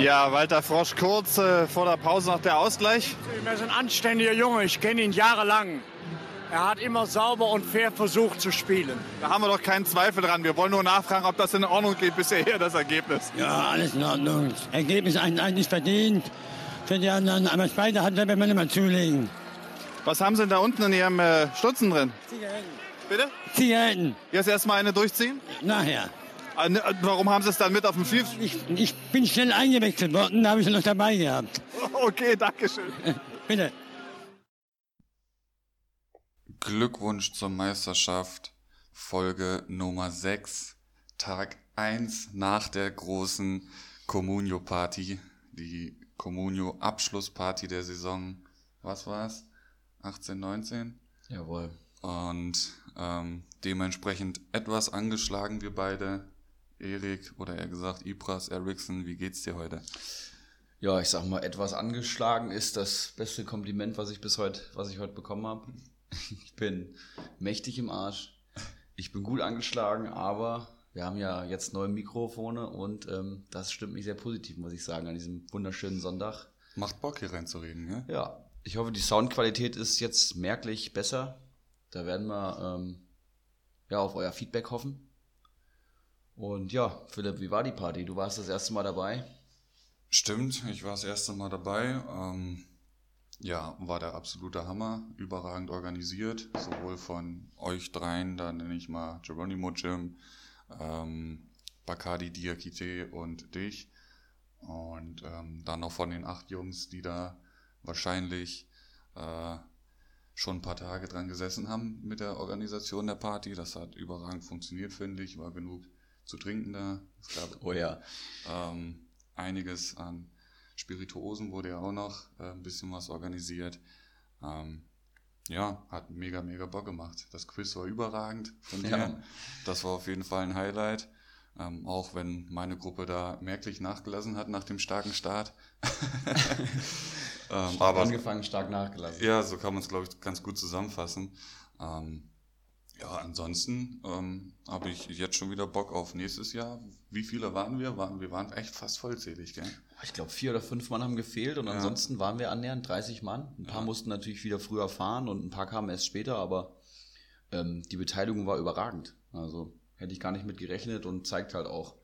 Ja, Walter Frosch kurz äh, vor der Pause noch der Ausgleich. Er ist ein anständiger Junge, ich kenne ihn jahrelang. Er hat immer sauber und fair versucht zu spielen. Da haben wir doch keinen Zweifel dran. Wir wollen nur nachfragen, ob das in Ordnung geht bisher hier, das Ergebnis. Ja, alles in Ordnung. Das Ergebnis eigentlich verdient. Für die anderen, aber Speide hat wenn man immer zulegen. Was haben Sie denn da unten in Ihrem äh, Stutzen drin? Zigaretten. Bitte? Zigaretten. Jetzt erstmal eine durchziehen? Nachher. Äh, ne, Warum haben Sie es dann mit auf dem Field? Ich, ich bin schnell eingewechselt worden, da habe ich sie noch dabei gehabt. Okay, danke schön. Bitte. Glückwunsch zur Meisterschaft, Folge Nummer 6, Tag 1 nach der großen Communio-Party, die Communio-Abschlussparty der Saison, was war's? 18, 19? Jawohl. Und ähm, dementsprechend etwas angeschlagen wir beide. Erik oder eher gesagt Ibras Eriksson, wie geht's dir heute? Ja, ich sag mal, etwas angeschlagen ist das beste Kompliment, was ich bis heute, was ich heute bekommen habe. Ich bin mächtig im Arsch. Ich bin gut angeschlagen, aber wir haben ja jetzt neue Mikrofone und ähm, das stimmt mich sehr positiv, muss ich sagen, an diesem wunderschönen Sonntag. Macht Bock hier reinzureden, ja? Ja, ich hoffe, die Soundqualität ist jetzt merklich besser. Da werden wir ähm, ja auf euer Feedback hoffen. Und ja, Philipp, wie war die Party? Du warst das erste Mal dabei. Stimmt, ich war das erste Mal dabei. Ähm, ja, war der absolute Hammer. Überragend organisiert. Sowohl von euch dreien, da nenne ich mal Geronimo Jim, ähm, Bacardi Diakite und dich. Und ähm, dann noch von den acht Jungs, die da wahrscheinlich äh, schon ein paar Tage dran gesessen haben mit der Organisation der Party. Das hat überragend funktioniert, finde ich. War genug zu trinken da. Es gab Oh ja. ähm, einiges an Spirituosen wurde ja auch noch äh, ein bisschen was organisiert. Ähm, ja, hat mega, mega Bock gemacht. Das Quiz war überragend von dir. Ja. Das war auf jeden Fall ein Highlight. Ähm, auch wenn meine Gruppe da merklich nachgelassen hat nach dem starken Start. ähm, aber Angefangen, stark nachgelassen. ja, so kann man es, glaube ich, ganz gut zusammenfassen. Ähm, ja, ansonsten ähm, habe ich jetzt schon wieder Bock auf nächstes Jahr. Wie viele waren wir? Waren, wir waren echt fast vollzählig, gell? Ich glaube, vier oder fünf Mann haben gefehlt und Ja. ansonsten waren wir annähernd 30 Mann. Ein paar Ja. mussten natürlich wieder früher fahren und ein paar kamen erst später, aber ähm, die Beteiligung war überragend. Also hätte ich gar nicht mit gerechnet und zeigt halt auch,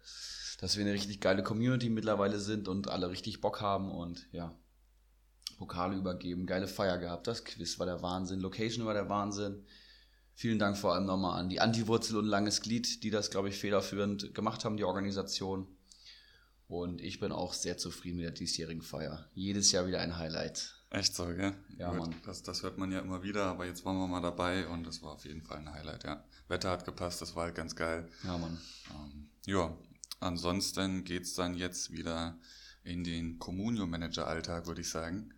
dass wir eine richtig geile Community mittlerweile sind und alle richtig Bock haben und ja, Pokale übergeben, geile Feier gehabt. Das Quiz war der Wahnsinn, Location war der Wahnsinn. Vielen Dank vor allem nochmal an die Antiwurzel und Langes Glied, die das, glaube ich, federführend gemacht haben, die Organisation. Und ich bin auch sehr zufrieden mit der diesjährigen Feier. Jedes Jahr wieder ein Highlight. Echt so, gell? Ja, Gut, Mann. Das, das hört man ja immer wieder, aber jetzt waren wir mal dabei und das war auf jeden Fall ein Highlight, ja. Wetter hat gepasst, das war halt ganz geil. Ja, Mann. Ähm, ja, ansonsten geht's dann jetzt wieder in den Communio-Manager-Alltag, würde ich sagen.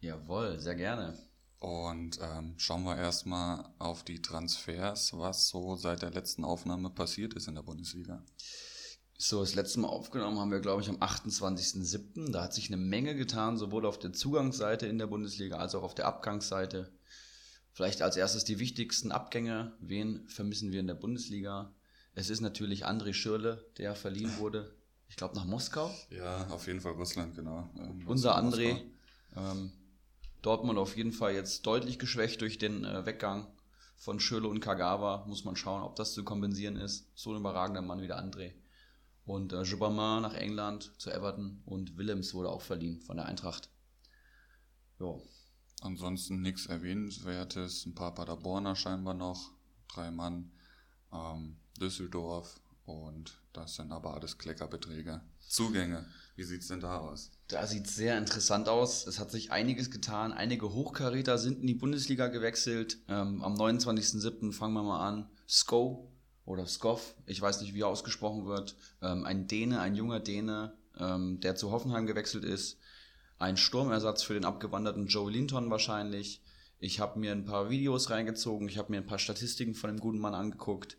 Jawohl, sehr gerne. Und ähm, schauen wir erstmal auf die Transfers, was so seit der letzten Aufnahme passiert ist in der Bundesliga. So, das letzte Mal aufgenommen haben wir, glaube ich, am 28.07. Da hat sich eine Menge getan, sowohl auf der Zugangsseite in der Bundesliga als auch auf der Abgangsseite. Vielleicht als erstes die wichtigsten Abgänge. Wen vermissen wir in der Bundesliga? Es ist natürlich André Schürle, der verliehen wurde, ich glaube, nach Moskau. Ja, auf jeden Fall Russland, genau. Ähm, Unser André. Ähm, Dortmund auf jeden Fall jetzt deutlich geschwächt durch den äh, Weggang von Schürle und Kagawa. Muss man schauen, ob das zu kompensieren ist. So ein überragender Mann wie der André. Und äh, Gibbermann nach England zu Everton und Willems wurde auch verliehen von der Eintracht. Jo. Ansonsten nichts Erwähnenswertes. Ein paar Paderborner scheinbar noch. Drei Mann. Ähm, Düsseldorf. Und das sind aber alles Kleckerbeträge. Zugänge. Wie sieht's denn da aus? Da sieht sehr interessant aus. Es hat sich einiges getan. Einige Hochkaräter sind in die Bundesliga gewechselt. Ähm, am 29.07. fangen wir mal an. Sko oder Skoff, ich weiß nicht, wie er ausgesprochen wird. Ähm, ein Däne, ein junger Däne, ähm, der zu Hoffenheim gewechselt ist. Ein Sturmersatz für den abgewanderten Joe Linton wahrscheinlich. Ich habe mir ein paar Videos reingezogen, ich habe mir ein paar Statistiken von dem guten Mann angeguckt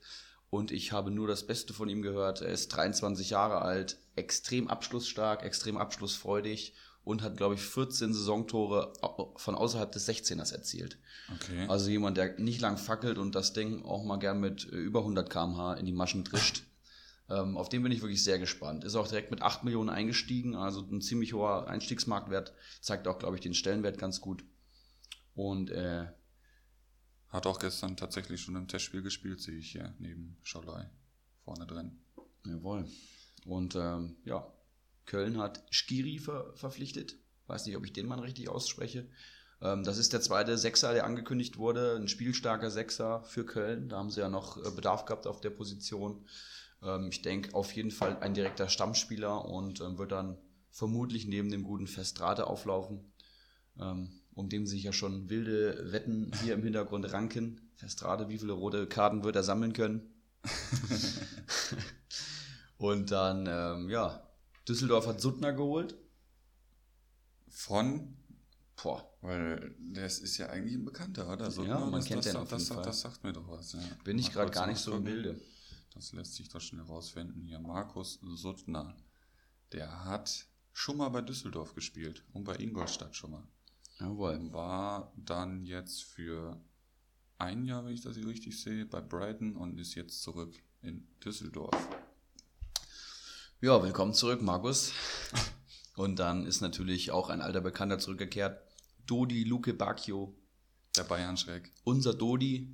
und ich habe nur das Beste von ihm gehört. Er ist 23 Jahre alt, extrem abschlussstark, extrem abschlussfreudig und hat, glaube ich, 14 Saisontore von außerhalb des 16ers erzielt. Okay. Also jemand, der nicht lang fackelt und das Ding auch mal gern mit äh, über 100 km/h in die Maschen drischt. Ähm, auf den bin ich wirklich sehr gespannt. Ist auch direkt mit 8 Millionen eingestiegen, also ein ziemlich hoher Einstiegsmarktwert. Zeigt auch, glaube ich, den Stellenwert ganz gut. Und äh, Hat auch gestern tatsächlich schon im Testspiel gespielt, sehe ich hier neben Scholei vorne drin. Jawohl. Und ähm, ja, Köln hat Skiri ver verpflichtet. Weiß nicht, ob ich den Mann richtig ausspreche. Ähm, das ist der zweite Sechser, der angekündigt wurde. Ein spielstarker Sechser für Köln. Da haben sie ja noch äh, Bedarf gehabt auf der Position. Ähm, ich denke auf jeden Fall ein direkter Stammspieler und ähm, wird dann vermutlich neben dem guten Festrate auflaufen, ähm, um dem sich ja schon wilde Wetten hier im Hintergrund ranken. Festrate, wie viele rote Karten wird er sammeln können? und dann, ähm, ja, Düsseldorf hat Suttner geholt. Von, Boah, weil das ist ja eigentlich ein Bekannter, oder? So, Ja, man das, kennt das, den das, das, Fall. das sagt mir doch was. Ja. bin ich gerade gar nicht so im. Bilde. Das lässt sich doch schnell rausfinden. Hier, Markus Suttner. Der hat schon mal bei Düsseldorf gespielt und bei Ingolstadt schon mal. Jawohl. War dann jetzt für ein Jahr, wenn ich das hier richtig sehe, bei Brighton und ist jetzt zurück in Düsseldorf. Ja, willkommen zurück, Markus. Und dann ist natürlich auch ein alter Bekannter zurückgekehrt. Dodi Luke Bacchio. Der Bayern-Schreck. Unser Dodi,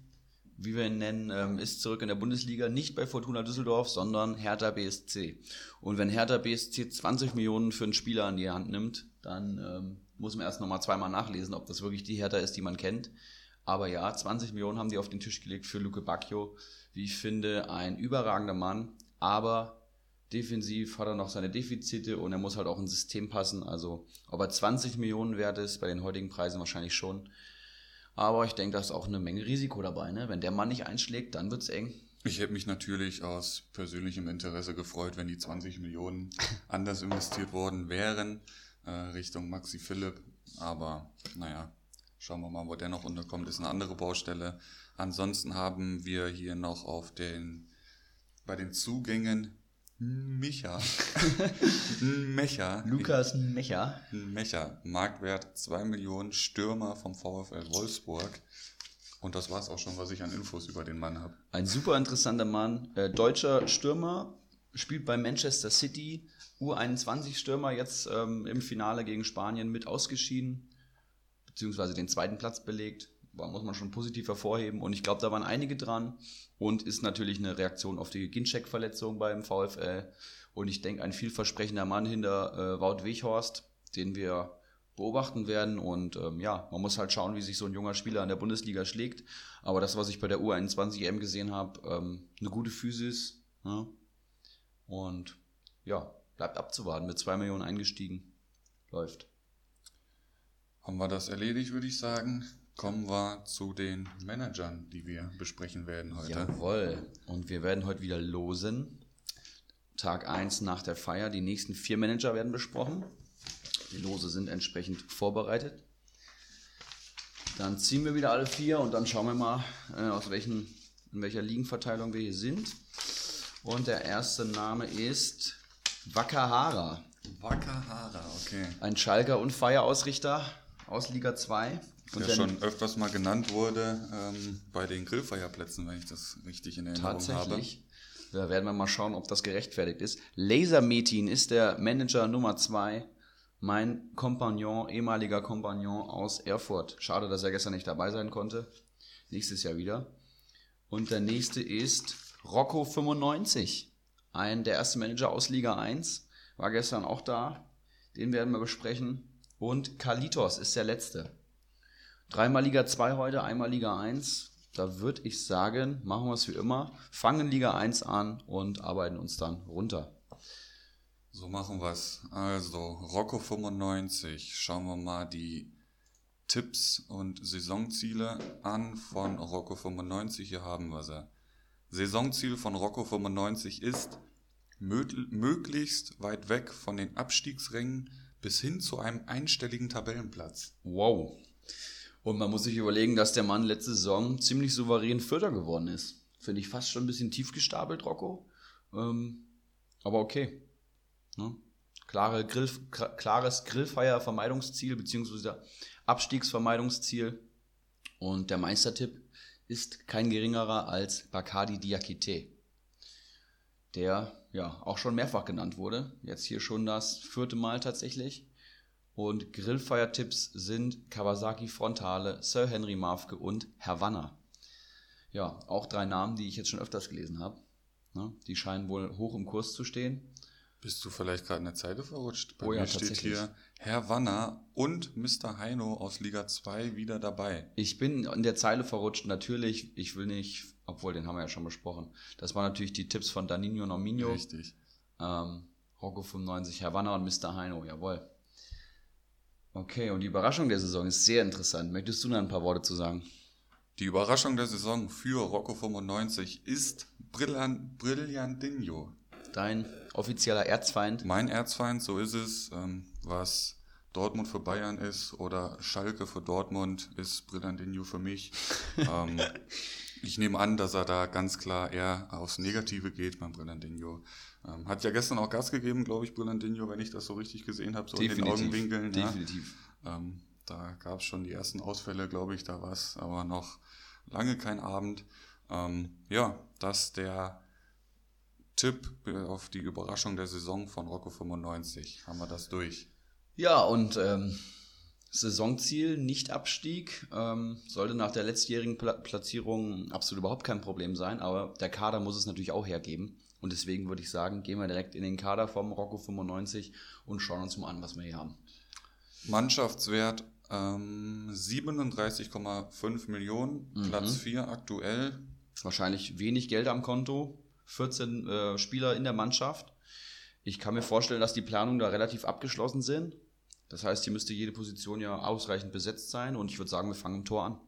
wie wir ihn nennen, ähm, ist zurück in der Bundesliga. Nicht bei Fortuna Düsseldorf, sondern Hertha BSC. Und wenn Hertha BSC 20 Millionen für einen Spieler an die Hand nimmt, dann ähm, muss man erst nochmal zweimal nachlesen, ob das wirklich die Hertha ist, die man kennt. Aber ja, 20 Millionen haben die auf den Tisch gelegt für Luke Bacchio. Wie ich finde, ein überragender Mann. Aber defensiv hat er noch seine Defizite und er muss halt auch ins System passen. Also, ob er 20 Millionen wert ist, bei den heutigen Preisen wahrscheinlich schon. Aber ich denke, da ist auch eine Menge Risiko dabei. Ne? Wenn der Mann nicht einschlägt, dann wird's eng. Ich hätte mich natürlich aus persönlichem Interesse gefreut, wenn die 20 Millionen anders investiert worden wären, äh, Richtung Maxi Philipp. Aber naja, schauen wir mal, wo der noch unterkommt, ist eine andere Baustelle. Ansonsten haben wir hier noch auf den, bei den Zugängen Micha. Mecha. Lukas Mecher. Mecha. Marktwert 2 Millionen Stürmer vom VfL Wolfsburg. Und das war's auch schon, was ich an Infos über den Mann habe. Ein super interessanter Mann. Äh, deutscher Stürmer, spielt bei Manchester City. U21-Stürmer, jetzt ähm, im Finale gegen Spanien mit ausgeschieden. Beziehungsweise den zweiten Platz belegt. Muss man schon positiv hervorheben. Und ich glaube, da waren einige dran. Und ist natürlich eine Reaktion auf die Ginczek-Verletzung beim VfL. Und ich denke, ein vielversprechender Mann hinter äh, Wout Weghorst, den wir beobachten werden. Und ähm, ja, man muss halt schauen, wie sich so ein junger Spieler in der Bundesliga schlägt. Aber das, was ich bei der U21 EM gesehen habe, ähm, eine gute Physis. Ja. Und ja, bleibt abzuwarten. Mit zwei Millionen eingestiegen. Läuft. Haben wir das erledigt, würde ich sagen. Kommen wir zu den Managern, die wir besprechen werden heute. Jawohl. Und wir werden heute wieder losen. Tag 1 nach der Feier. Die nächsten vier Manager werden besprochen. Die Lose sind entsprechend vorbereitet. Dann ziehen wir wieder alle vier und dann schauen wir mal, äh, aus welchen, in welcher Ligenverteilung wir hier sind. Und der erste Name ist Wakahara. Wakahara, okay. Ein Schalker und Feierausrichter aus Liga 2. Und Der der- schon öfters mal genannt wurde ähm, bei den Grillfeierplätzen, wenn ich das richtig in Erinnerung Tatsächlich. Da werden wir mal schauen, ob das gerechtfertigt ist. Laser Metin ist der Manager Nummer zwei. Mein Kompagnon, ehemaliger Kompagnon aus Erfurt. Schade, dass er gestern nicht dabei sein konnte. Nächstes Jahr wieder. Und der nächste ist Rocco 95. Ein, der erste Manager aus Liga 1. War gestern auch da. Den werden wir besprechen. Und Kalitos ist der letzte. Dreimal Liga 2 heute, einmal Liga 1. Da würde ich sagen, machen wir es wie immer. Fangen Liga 1 an und arbeiten uns dann runter. So machen wir es. Also, Rocco 95. Schauen wir mal die Tipps und Saisonziele an von Rocco 95. Hier haben wir sie. Saisonziel von Rocco 95 ist, mögl- möglichst weit weg von den Abstiegsrängen bis hin zu einem einstelligen Tabellenplatz. Wow. Und man muss sich überlegen, dass der Mann letzte Saison ziemlich souverän Vierter geworden ist. Finde ich fast schon ein bisschen tief gestapelt, Rocco. Ähm, aber okay. Ne? Klare Grill, klares Grillfeier-Vermeidungsziel, beziehungsweise Abstiegsvermeidungsziel. Und der Meistertipp ist kein geringerer als Bacardi Diakite. der ja auch schon mehrfach genannt wurde. Jetzt hier schon das vierte Mal tatsächlich. Und Grillfeiertipps sind Kawasaki Frontale, Sir Henry Mafke und Havanna. Ja, auch drei Namen, die ich jetzt schon öfters gelesen habe. Ne? Die scheinen wohl hoch im Kurs zu stehen. Bist du vielleicht gerade in der Zeile verrutscht? Bei Oh ja, mir steht hier Herr Wanner und Mr. Heino aus Liga 2 wieder dabei. Ich bin in der Zeile verrutscht. Natürlich, ich will nicht, obwohl den haben wir ja schon besprochen. Das waren natürlich die Tipps von Danino Nominio, Richtig. ähm, Rocco 95, Havanna und Mr. Heino, jawohl. Okay, und die Überraschung der Saison ist sehr interessant. Möchtest du noch ein paar Worte zu sagen? Die Überraschung der Saison für Rocco 95 ist Brillan Brillantinho. Dein offizieller Erzfeind. Mein Erzfeind, so ist es. Ähm, was Dortmund für Bayern ist oder Schalke für Dortmund, ist Brillantinho für mich. ähm, ich nehme an, dass er da ganz klar eher aufs Negative geht beim Brillantinho. Ähm, hat ja gestern auch Gas gegeben, glaube ich, Brillantinho, wenn ich das so richtig gesehen habe, so in den Augenwinkeln. ja. Definitiv. Ähm, da gab es schon die ersten Ausfälle, glaube ich, da war es aber noch lange kein Abend. Ähm, ja, das ist der Tipp äh, auf die Überraschung der Saison von Rocco 95. Haben wir das durch. Ja, und ähm, Saisonziel, Nicht-Abstieg, ähm, sollte nach der letztjährigen Pla Platzierung absolut überhaupt kein Problem sein, aber der Kader muss es natürlich auch hergeben. Und deswegen würde ich sagen, gehen wir direkt in den Kader vom Rocco 95 und schauen uns mal an, was wir hier haben. Mannschaftswert ähm, 37,5 Millionen, Mhm. Platz 4 aktuell. Wahrscheinlich wenig Geld am Konto, 14 äh, Spieler in der Mannschaft. Ich kann mir vorstellen, dass die Planungen da relativ abgeschlossen sind. Das heißt, hier müsste jede Position ja ausreichend besetzt sein und ich würde sagen, wir fangen im Tor an.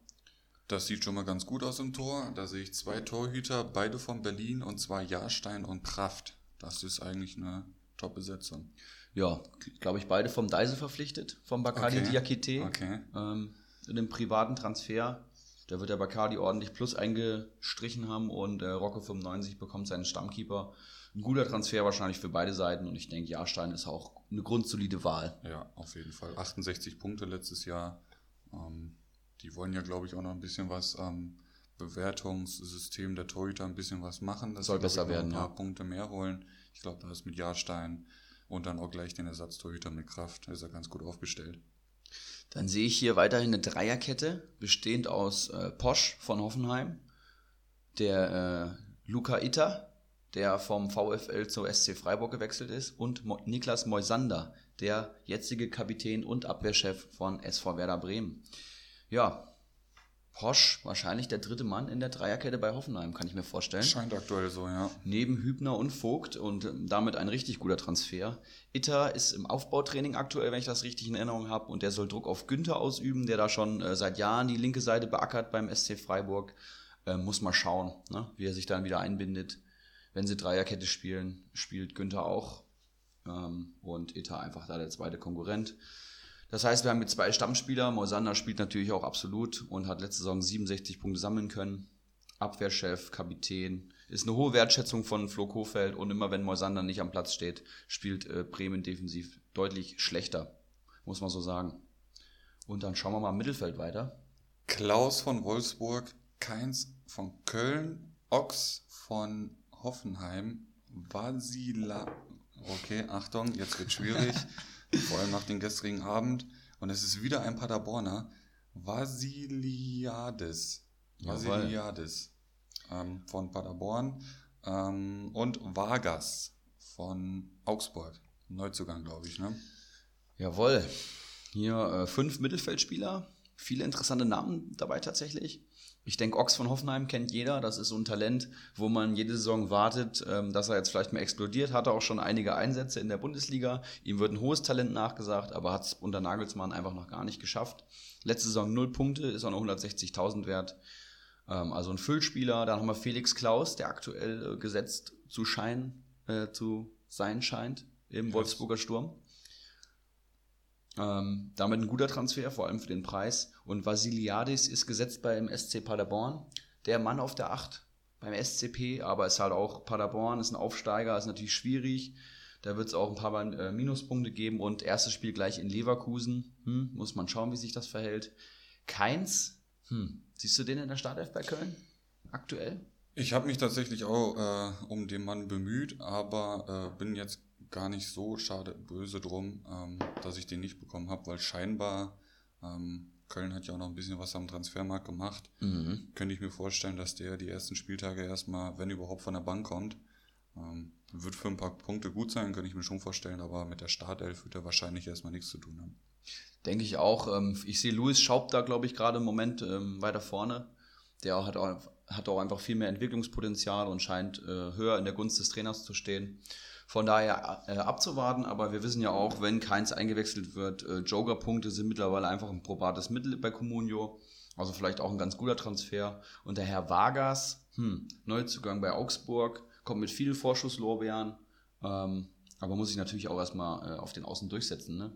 Das sieht schon mal ganz gut aus im Tor. Da sehe ich zwei Torhüter, beide von Berlin und zwar Jahrstein und Kraft. Das ist eigentlich eine Top-Besetzung. Ja, glaube ich, beide vom Deise verpflichtet, vom Bacardi Okay. Diakite. Okay. Ähm, in einem privaten Transfer. Da wird der Bacardi ordentlich Plus eingestrichen haben und äh, Rocco 95 bekommt seinen Stammkeeper. Ein guter Transfer wahrscheinlich für beide Seiten und ich denke, Jahrstein ist auch eine grundsolide Wahl. Ja, auf jeden Fall. 68 Punkte letztes Jahr. Ähm, die wollen ja, glaube ich, auch noch ein bisschen was am Bewertungssystem der Torhüter ein bisschen was machen. dass Soll besser werden, Ein paar ja. Punkte mehr holen. Ich glaube, da ist mit Jahrstein und dann auch gleich den Ersatztorhüter mit Kraft. Ist er ganz gut aufgestellt. Dann sehe ich hier weiterhin eine Dreierkette, bestehend aus äh, Posch von Hoffenheim, der äh, Luca Itter, der vom VfL zur SC Freiburg gewechselt ist, und Mo Niklas Moisander, der jetzige Kapitän und Abwehrchef von SV Werder Bremen. Ja, Posch, wahrscheinlich der dritte Mann in der Dreierkette bei Hoffenheim, kann ich mir vorstellen. Scheint aktuell so, ja. Neben Hübner und Vogt und ähm, damit ein richtig guter Transfer. Itter ist im Aufbautraining aktuell, wenn ich das richtig in Erinnerung habe, und der soll Druck auf Günther ausüben, der da schon äh, seit Jahren die linke Seite beackert beim SC Freiburg. Äh, muss mal schauen, ne, wie er sich dann wieder einbindet. Wenn sie Dreierkette spielen, spielt Günther auch. Ähm, und Itter einfach da der zweite Konkurrent. Das heißt, wir haben jetzt zwei Stammspieler. Moisander spielt natürlich auch absolut und hat letzte Saison 67 Punkte sammeln können. Abwehrchef, Kapitän. Ist eine hohe Wertschätzung von Flo Kofeld und immer wenn Moisander nicht am Platz steht, spielt äh, Bremen defensiv deutlich schlechter, muss man so sagen. Und dann schauen wir mal im Mittelfeld weiter. Klaus von Wolfsburg, Keins von Köln, Ochs von Hoffenheim, Vasila. Okay, Achtung, jetzt wird schwierig. vor allem nach dem gestrigen Abend. Und es ist wieder ein Paderborner. Vasiliades. Vasiliades ähm, von Paderborn. Ähm, und Vargas von Augsburg. Neuzugang, glaube ich, ne? Jawohl. Hier äh, fünf Mittelfeldspieler. Viele interessante Namen dabei tatsächlich. Ich denke, Ochs von Hoffenheim kennt jeder. Das ist so ein Talent, wo man jede Saison wartet, ähm, dass er jetzt vielleicht mal explodiert. Hatte auch schon einige Einsätze in der Bundesliga. Ihm wird ein hohes Talent nachgesagt, aber hat es unter Nagelsmann einfach noch gar nicht geschafft. Letzte Saison null Punkte, ist auch noch 160.000 wert. Ähm, also ein Füllspieler. Dann haben wir Felix Klaus, der aktuell äh, gesetzt zu scheinen, äh, zu sein scheint im Wolfsburger Sturm. Ähm, damit ein guter Transfer, vor allem für den Preis. Und Vasiliadis ist gesetzt beim SC Paderborn. Der Mann auf der 8 beim SCP, aber ist halt auch Paderborn, ist ein Aufsteiger, ist natürlich schwierig. Da wird es auch ein paar äh, Minuspunkte geben und erstes Spiel gleich in Leverkusen. Hm, muss man schauen, wie sich das verhält. Keins, hm, siehst du den in der Startelf bei Köln? Aktuell? Ich habe mich tatsächlich auch äh, um den Mann bemüht, aber äh, bin jetzt gar nicht so schade böse drum, ähm, dass ich den nicht bekommen habe, weil scheinbar ähm, Köln hat ja auch noch ein bisschen was am Transfermarkt gemacht. Mhm. Könnte ich mir vorstellen, dass der die ersten Spieltage erstmal, wenn überhaupt, von der Bank kommt. Ähm, wird für ein paar Punkte gut sein, könnte ich mir schon vorstellen, aber mit der Startelf wird er wahrscheinlich erstmal nichts zu tun haben. Denke ich auch. Ähm, ich sehe Louis Schaub da, glaube ich, gerade im Moment ähm, weiter vorne. Der hat auch, hat auch einfach viel mehr Entwicklungspotenzial und scheint äh, höher in der Gunst des Trainers zu stehen. Von daher äh, abzuwarten, aber wir wissen ja auch, wenn keins eingewechselt wird, äh, Joker-Punkte sind mittlerweile einfach ein probates Mittel bei Comunio. Also vielleicht auch ein ganz guter Transfer. Und der Herr Vargas, hm, Neuzugang bei Augsburg, kommt mit vielen Vorschusslorbeeren, ähm, aber muss sich natürlich auch erstmal äh, auf den Außen durchsetzen. Ne?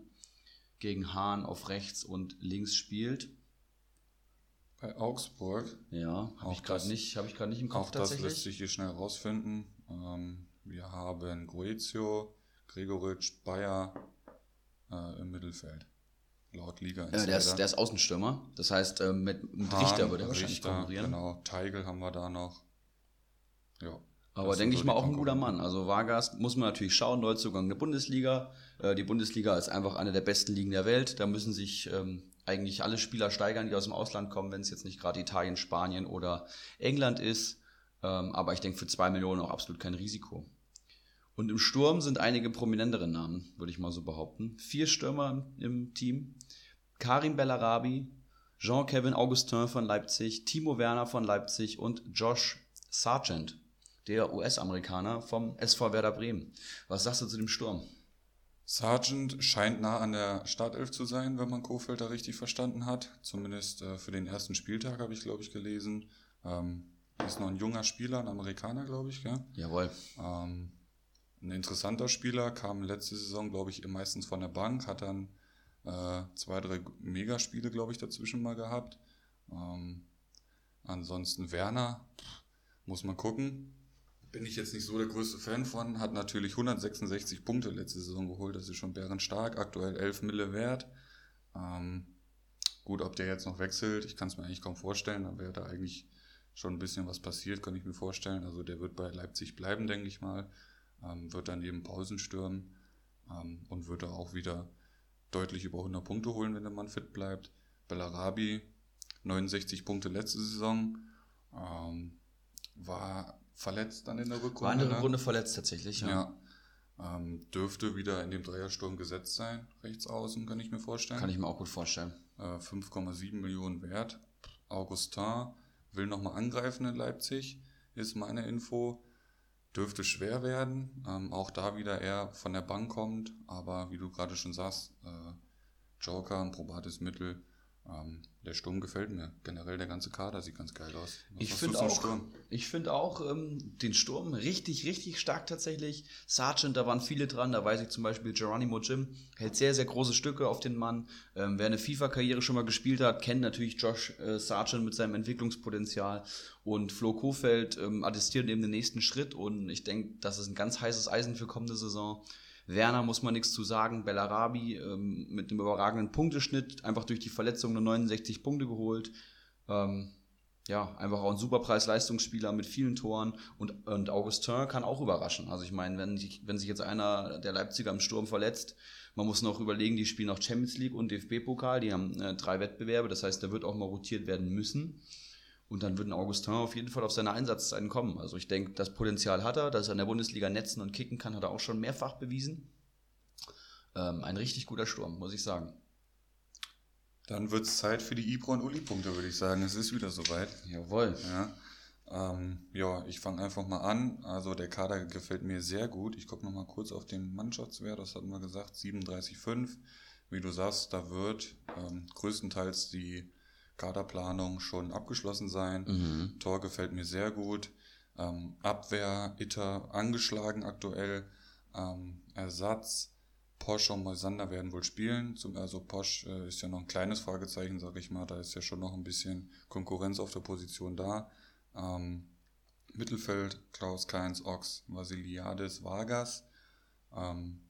Gegen Hahn auf rechts und links spielt. Bei Augsburg, Ja, habe ich gerade nicht, ich gerade nicht im Kopf auch das lässt sich hier schnell rausfinden. Ähm, wir haben Goezio, Gregoritsch, Bayer äh, im Mittelfeld. Laut Liga. Ja, der, ist, der ist Außenstürmer. Das heißt, äh, mit, mit Hahn, Richter würde er wahrscheinlich Richter, konkurrieren. Genau, Teigl haben wir da noch. Ja. Aber denke ich mal auch ein guter. Mann. Also Vargas muss man natürlich schauen, Neuzugang der Bundesliga. Äh, die Bundesliga ist einfach eine der besten Ligen der Welt. Da müssen sich ähm, eigentlich alle Spieler steigern, die aus dem Ausland kommen, wenn es jetzt nicht gerade Italien, Spanien oder England ist. Ähm, aber ich denke für zwei Millionen auch absolut kein Risiko. Und im Sturm sind einige prominentere Namen, würde ich mal so behaupten. Vier Stürmer im, Team. Karim Bellarabi, Jean-Kevin Augustin von Leipzig, Timo Werner von Leipzig und Josh Sargent, der US-Amerikaner vom SV Werder Bremen. Was sagst du zu dem Sturm? Sargent scheint nah an der Startelf zu sein, wenn man Kofeld da richtig verstanden hat. Zumindest äh, für den ersten Spieltag habe ich, glaube ich, gelesen. Ähm, ist noch ein junger Spieler, ein Amerikaner, glaube ich, gell? Jawohl. Ähm, ein interessanter Spieler, kam letzte Saison, glaube ich, meistens von der Bank, hat dann äh, zwei, drei Megaspiele, glaube ich, dazwischen mal gehabt. Ähm, ansonsten Werner, muss man gucken. Bin ich jetzt nicht so der größte Fan von, hat natürlich 166 Punkte letzte Saison geholt, das ist schon bärenstark, aktuell 11 Mille wert. Ähm, gut, ob der jetzt noch wechselt, ich kann es mir eigentlich kaum vorstellen, da wäre da eigentlich schon ein bisschen was passiert, kann ich mir vorstellen. Also der wird bei Leipzig bleiben, denke ich mal. Ähm, wird dann eben Pausen stürmen ähm, und wird da auch wieder deutlich über 100 Punkte holen, wenn der Mann fit bleibt. Bellarabi, 69 Punkte letzte Saison, ähm, war verletzt dann in der Rückrunde. War in der ne? Runde verletzt tatsächlich, ja. Ja. Ähm, dürfte wieder in dem Dreiersturm gesetzt sein, rechts außen, kann ich mir vorstellen. Kann ich mir auch gut vorstellen. Äh, 5,7 Millionen wert. Augustin will nochmal angreifen in Leipzig, ist meine Info. Dürfte schwer werden. Ähm, auch da wieder eher von der Bank kommt, aber wie du gerade schon sagst, äh, Joker, ein probates Mittel. Ähm, der Sturm gefällt mir. Generell der ganze Kader sieht ganz geil aus. Was Ich finde auch, ich find auch ähm, den Sturm richtig, richtig stark tatsächlich. Sargent, da waren viele dran. Da weiß ich zum Beispiel, Geronimo Jim hält sehr, sehr große Stücke auf den Mann. Ähm, wer eine FIFA-Karriere schon mal gespielt hat, kennt natürlich Josh äh, Sargent mit seinem Entwicklungspotenzial. Und Flo Kofeld ähm, attestiert eben den nächsten Schritt. Und ich denke, das ist ein ganz heißes Eisen für kommende Saison. Werner muss man nichts zu sagen. Bellarabi ähm, mit einem überragenden Punkteschnitt, einfach durch die Verletzung nur 69 Punkte geholt. Ähm, ja, einfach auch ein super Preis-Leistungsspieler mit vielen Toren und, und Augustin kann auch überraschen. Also ich meine, wenn sich, wenn sich jetzt einer der Leipziger im Sturm verletzt, man muss noch überlegen, die spielen auch Champions League und DFB-Pokal, die haben äh, drei Wettbewerbe, das heißt, da wird auch mal rotiert werden müssen. Und dann wird ein Augustin auf jeden Fall auf seine Einsatzzeiten kommen. Also ich denke, das Potenzial hat er, dass er in der Bundesliga netzen und kicken kann, hat er auch schon mehrfach bewiesen. Ähm, ein richtig guter Sturm, muss ich sagen. Dann wird es Zeit für die Ibro und Uli-Punkte, würde ich sagen. Es ist wieder soweit. Jawohl. Ja, ähm, ja ich fange einfach mal an. Also der Kader gefällt mir sehr gut. Ich gucke nochmal kurz auf den Mannschaftswert, das hatten wir gesagt, 37,5. Wie du sagst, da wird ähm, größtenteils die Kaderplanung schon abgeschlossen sein. Mhm. Tor gefällt mir sehr gut. Ähm, Abwehr, Itter angeschlagen aktuell. Ähm, Ersatz, Posch und Moisander werden wohl spielen. Zum, also Posch äh, ist ja noch ein kleines Fragezeichen, sag ich mal. Da ist ja schon noch ein bisschen Konkurrenz auf der Position da. Ähm, Mittelfeld, Klaus Keins, Ox, Vasiliades, Vargas. Ähm,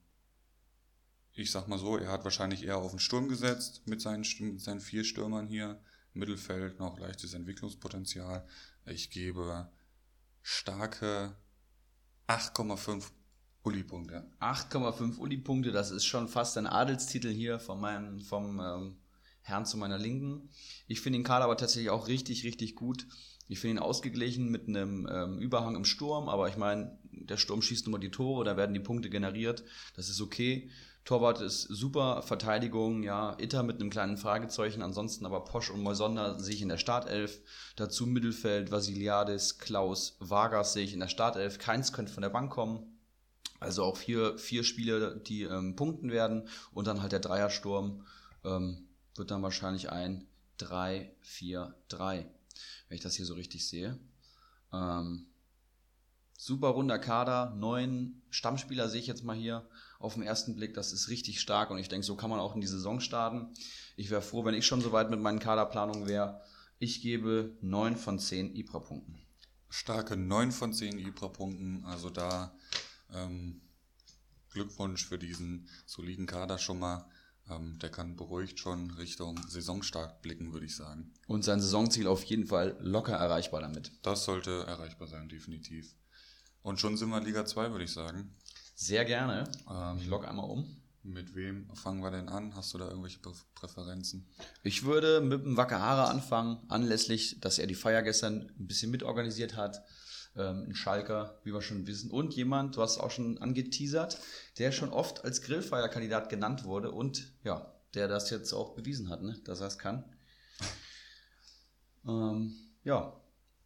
ich sag mal so, er hat wahrscheinlich eher auf den Sturm gesetzt mit seinen, mit seinen vier Stürmern hier. Mittelfeld noch leichtes Entwicklungspotenzial. Ich gebe starke 8,5 Uli-Punkte. 8,5 Uli-Punkte, das ist schon fast ein Adelstitel hier von meinem, vom ähm, Herrn zu meiner Linken. Ich finde den Kader aber tatsächlich auch richtig, richtig gut. Ich finde ihn ausgeglichen mit einem ähm, Überhang im Sturm, aber ich meine, der Sturm schießt nur die Tore, da werden die Punkte generiert. Das ist okay. Torwart ist super, Verteidigung, ja, Itter mit einem kleinen Fragezeichen, ansonsten aber Posch und Moisonder sehe ich in der Startelf. Dazu Mittelfeld, Vasiliadis, Klaus, Vargas sehe ich in der Startelf. Keins könnte von der Bank kommen. Also auch vier, vier Spiele, die ähm, punkten werden. Und dann halt der Dreiersturm ähm, wird dann wahrscheinlich ein 3-4-3, wenn ich das hier so richtig sehe. Ähm, super runder Kader, neun Stammspieler sehe ich jetzt mal hier auf den ersten Blick. Das ist richtig stark und ich denke, so kann man auch in die Saison starten. Ich wäre froh, wenn ich schon so weit mit meinen Kaderplanungen wäre. Ich gebe 9 von 10 IPRA-Punkten. Starke 9 von 10 IPRA-Punkten. Also da ähm, Glückwunsch für diesen soliden Kader schon mal. Ähm, der kann beruhigt schon Richtung Saisonstart blicken, würde ich sagen. Und sein Saisonziel auf jeden Fall locker erreichbar damit. Das sollte erreichbar sein, definitiv. Und schon sind wir in Liga 2, würde ich sagen. Sehr gerne. Ähm, ich logge einmal um. Mit wem fangen wir denn an? Hast du da irgendwelche Präferenzen? Ich würde mit dem Wakahara anfangen, anlässlich, dass er die Feier gestern ein bisschen mitorganisiert hat. Ähm, ein Schalker, wie wir schon wissen. Und jemand, du hast es auch schon angeteasert, der schon oft als Grillfeierkandidat genannt wurde und ja, der das jetzt auch bewiesen hat, ne? dass er es kann. ähm, ja.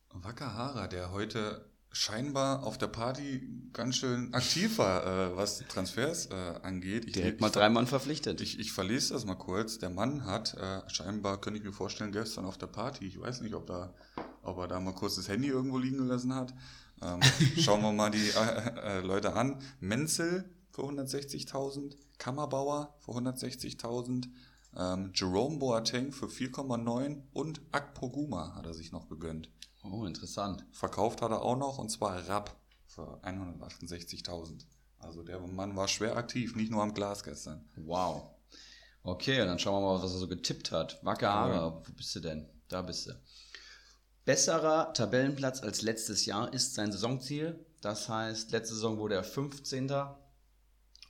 Wakahara, der heute scheinbar auf der Party ganz schön aktiv war, äh, was Transfers äh, angeht. Ich, Direkt mal drei Mann verpflichtet. Ich, ich verlese das mal kurz. Der Mann hat äh, scheinbar, könnte ich mir vorstellen, gestern auf der Party, ich weiß nicht, ob, da, ob er da mal kurz das Handy irgendwo liegen gelassen hat. Ähm, schauen wir mal die äh, äh, Leute an. Menzel für 160.000, Kammerbauer für 160.000, ähm, Jerome Boateng für 4,9 und Akpoguma hat er sich noch gegönnt. Oh, interessant. Verkauft hat er auch noch und zwar Rapp für 168.000. Also der Mann war schwer aktiv, nicht nur am Glas gestern. Wow. Okay, dann schauen wir mal, was er so getippt hat. Wakahara, ja. wo bist du denn? Da bist du. Besserer Tabellenplatz als letztes Jahr ist sein Saisonziel. Das heißt, letzte Saison wurde er 15.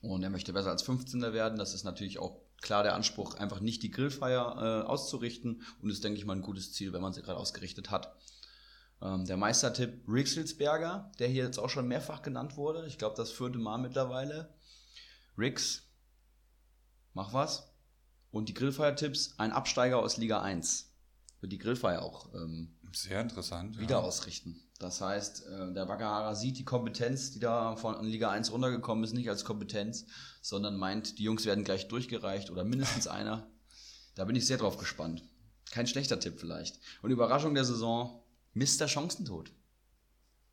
Und er möchte besser als 15. werden. Das ist natürlich auch klar der Anspruch, einfach nicht die Grillfeier äh, auszurichten. Und ist, denke ich mal, ein gutes Ziel, wenn man sie gerade ausgerichtet hat. Ähm, der Meistertipp Rixelsberger, der hier jetzt auch schon mehrfach genannt wurde. Ich glaube, das vierte Mal mittlerweile. Rix, mach was. Und die Grillfeier-Tipps, ein Absteiger aus Liga 1. Wird die Grillfeier auch ähm, sehr interessant wieder ja. ausrichten. Das heißt, äh, der Wakahara sieht die Kompetenz, die da von Liga 1 runtergekommen ist, nicht als Kompetenz, sondern meint, die Jungs werden gleich durchgereicht oder mindestens einer. Da bin ich sehr drauf gespannt. Kein schlechter Tipp vielleicht. Und Überraschung der Saison, Mr. Chancentod.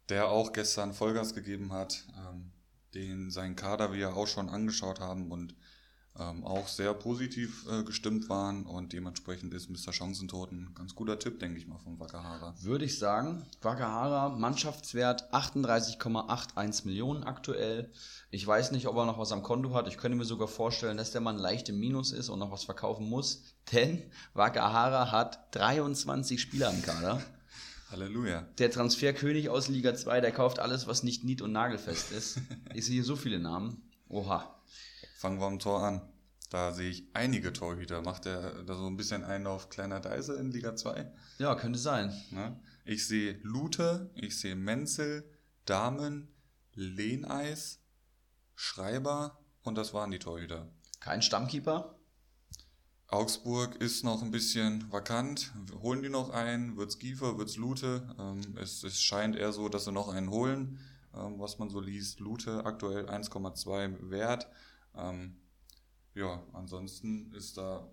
Der auch gestern Vollgas gegeben hat, ähm, den seinen Kader wir auch schon angeschaut haben und ähm, auch sehr positiv äh, gestimmt waren und dementsprechend ist Mr. Chancentod ein ganz guter Tipp, denke ich mal, von Wakahara. Würde ich sagen. Wakahara, Mannschaftswert 38,81 Millionen aktuell. Ich weiß nicht, ob er noch was am Konto hat. Ich könnte mir sogar vorstellen, dass der Mann leicht im Minus ist und noch was verkaufen muss. Denn Wakahara hat 23 Spieler im Kader. Halleluja. Der Transferkönig aus Liga 2, der kauft alles, was nicht nied- und nagelfest ist. Ich sehe hier so viele Namen. Oha. Fangen wir am Tor an. Da sehe ich einige Torhüter. Macht er da so ein bisschen einen auf kleiner Deise in Liga 2? Ja, könnte sein. Ne? Ich sehe Lute, ich sehe Menzel, Damen, Lehneis, Schreiber und das waren die Torhüter. Kein Stammkeeper? Augsburg ist noch ein bisschen vakant. Holen die noch einen? Wird's Giefer? Wird's Lute? Ähm, es, es, scheint eher so, dass sie noch einen holen, ähm, was man so liest. Lute aktuell 1,2 wert. Ähm, ja, ansonsten ist da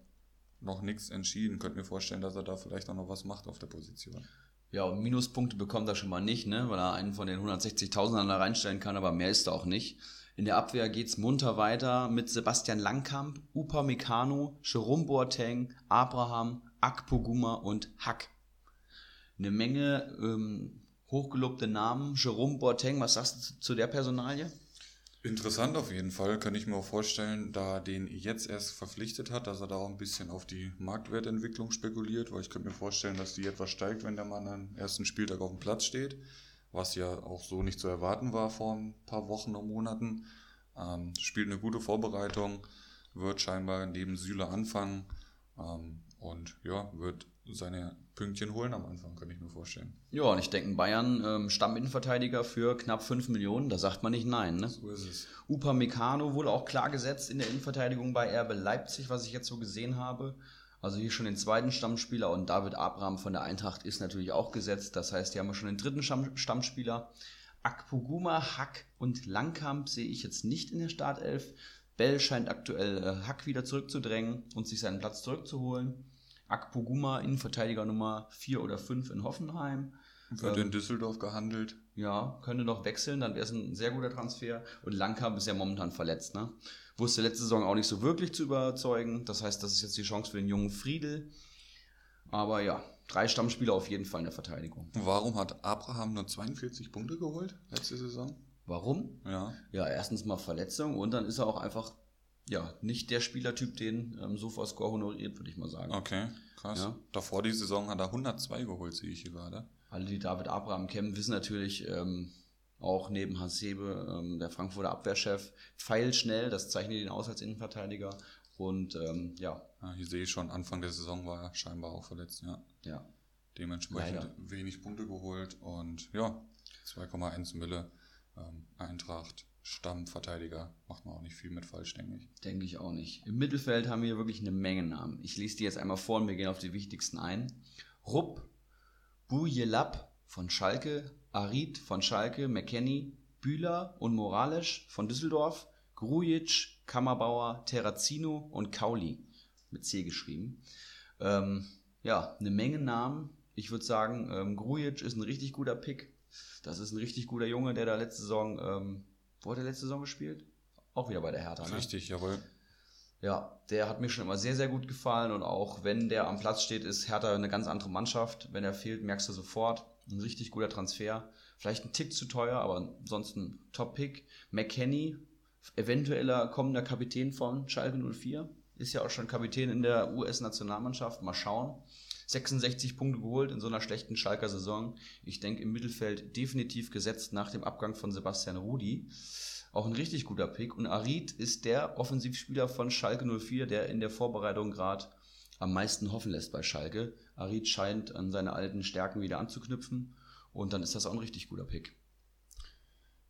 noch nichts entschieden. Könnt mir vorstellen, dass er da vielleicht auch noch was macht auf der Position. Ja, und Minuspunkte bekommt er schon mal nicht, ne? weil er einen von den 160.000 da reinstellen kann, aber mehr ist da auch nicht. In der Abwehr geht es munter weiter mit Sebastian Langkamp, Upa Upamecano, Jerome Boateng, Abraham, Akpoguma und Hack. Eine Menge ähm, hochgelobte Namen. Jerome Boateng, was sagst du zu der Personalie? Interessant auf jeden Fall, kann ich mir auch vorstellen, da den jetzt erst verpflichtet hat, dass er da auch ein bisschen auf die Marktwertentwicklung spekuliert, weil ich könnte mir vorstellen, dass die etwas steigt, wenn der Mann am ersten Spieltag auf dem Platz steht. Was ja auch so nicht zu erwarten war vor ein paar Wochen und Monaten. Ähm, spielt eine gute Vorbereitung, wird scheinbar neben Süle anfangen ähm, und ja, wird seine Pünktchen holen am Anfang, kann ich mir vorstellen. Ja, und ich denke, Bayern ähm, Stamminnenverteidiger für knapp 5 Millionen, da sagt man nicht nein. Ne? So ist es. Upa Meccano wurde auch klar gesetzt in der Innenverteidigung bei RB Leipzig, was ich jetzt so gesehen habe. Also hier schon den zweiten Stammspieler und David Abraham von der Eintracht ist natürlich auch gesetzt. Das heißt, hier haben wir schon den dritten Stamm Stammspieler. Akpoguma, Hack und Langkamp sehe ich jetzt nicht in der Startelf. Bell scheint aktuell äh, Hack wieder zurückzudrängen und sich seinen Platz zurückzuholen. Akpoguma, Innenverteidiger Nummer 4 oder 5 in Hoffenheim. Wird ähm, in Düsseldorf gehandelt. Ja, könnte noch wechseln, dann wäre es ein sehr guter Transfer. Und Langkamp ist ja momentan verletzt, ne? Wusste letzte Saison auch nicht so wirklich zu überzeugen. Das heißt, das ist jetzt die Chance für den jungen Friedel. Aber ja, drei Stammspieler auf jeden Fall in der Verteidigung. Warum hat Abraham nur 42 Punkte geholt letzte Saison? Warum? Ja. Ja, erstens mal Verletzung und dann ist er auch einfach ja, nicht der Spielertyp, den ähm, Sofascore honoriert, würde ich mal sagen. Okay, krass. Ja. Davor die Saison hat er 102 geholt, sehe ich hier gerade. Alle, die David Abraham kennen, wissen natürlich, ähm, auch neben Hasebe, ähm, der Frankfurter Abwehrchef, pfeilschnell, das zeichnet ihn aus als Innenverteidiger. Und ähm, ja. ja. Hier sehe ich schon, Anfang der Saison war er scheinbar auch verletzt, ja. Ja. Dementsprechend Leider. wenig Punkte geholt und ja, 2,1 Mille ähm, Eintracht, Stammverteidiger, macht man auch nicht viel mit falsch, denke ich. Denke ich auch nicht. Im Mittelfeld haben wir wirklich eine Menge Namen. Ich lese die jetzt einmal vor und wir gehen auf die wichtigsten ein. Rupp, Bujelab von Schalke, Arid von Schalke, McKenny, Bühler und Morales von Düsseldorf, Grujic, Kammerbauer, Terrazino und Kauli mit C geschrieben. Ähm, ja, eine Menge Namen. Ich würde sagen, ähm, Grujic ist ein richtig guter Pick. Das ist ein richtig guter Junge, der da letzte Saison, ähm, wo hat er letzte Saison gespielt? Auch wieder bei der Hertha, ne? Richtig, jawohl. Ja, der hat mir schon immer sehr, sehr gut gefallen und auch wenn der am Platz steht, ist Hertha eine ganz andere Mannschaft. Wenn er fehlt, merkst du sofort. Ein richtig guter Transfer. Vielleicht ein Tick zu teuer, aber ansonsten Top-Pick. McKenny, eventueller kommender Kapitän von Schalke 04. Ist ja auch schon Kapitän in der US-Nationalmannschaft. Mal schauen. 66 Punkte geholt in so einer schlechten Schalker Saison. Ich denke im Mittelfeld definitiv gesetzt nach dem Abgang von Sebastian Rudi. Auch ein richtig guter Pick. Und Arid ist der Offensivspieler von Schalke 04, der in der Vorbereitung gerade am meisten hoffen lässt bei Schalke. Arid scheint an seine alten Stärken wieder anzuknüpfen. Und dann ist das auch ein richtig guter Pick.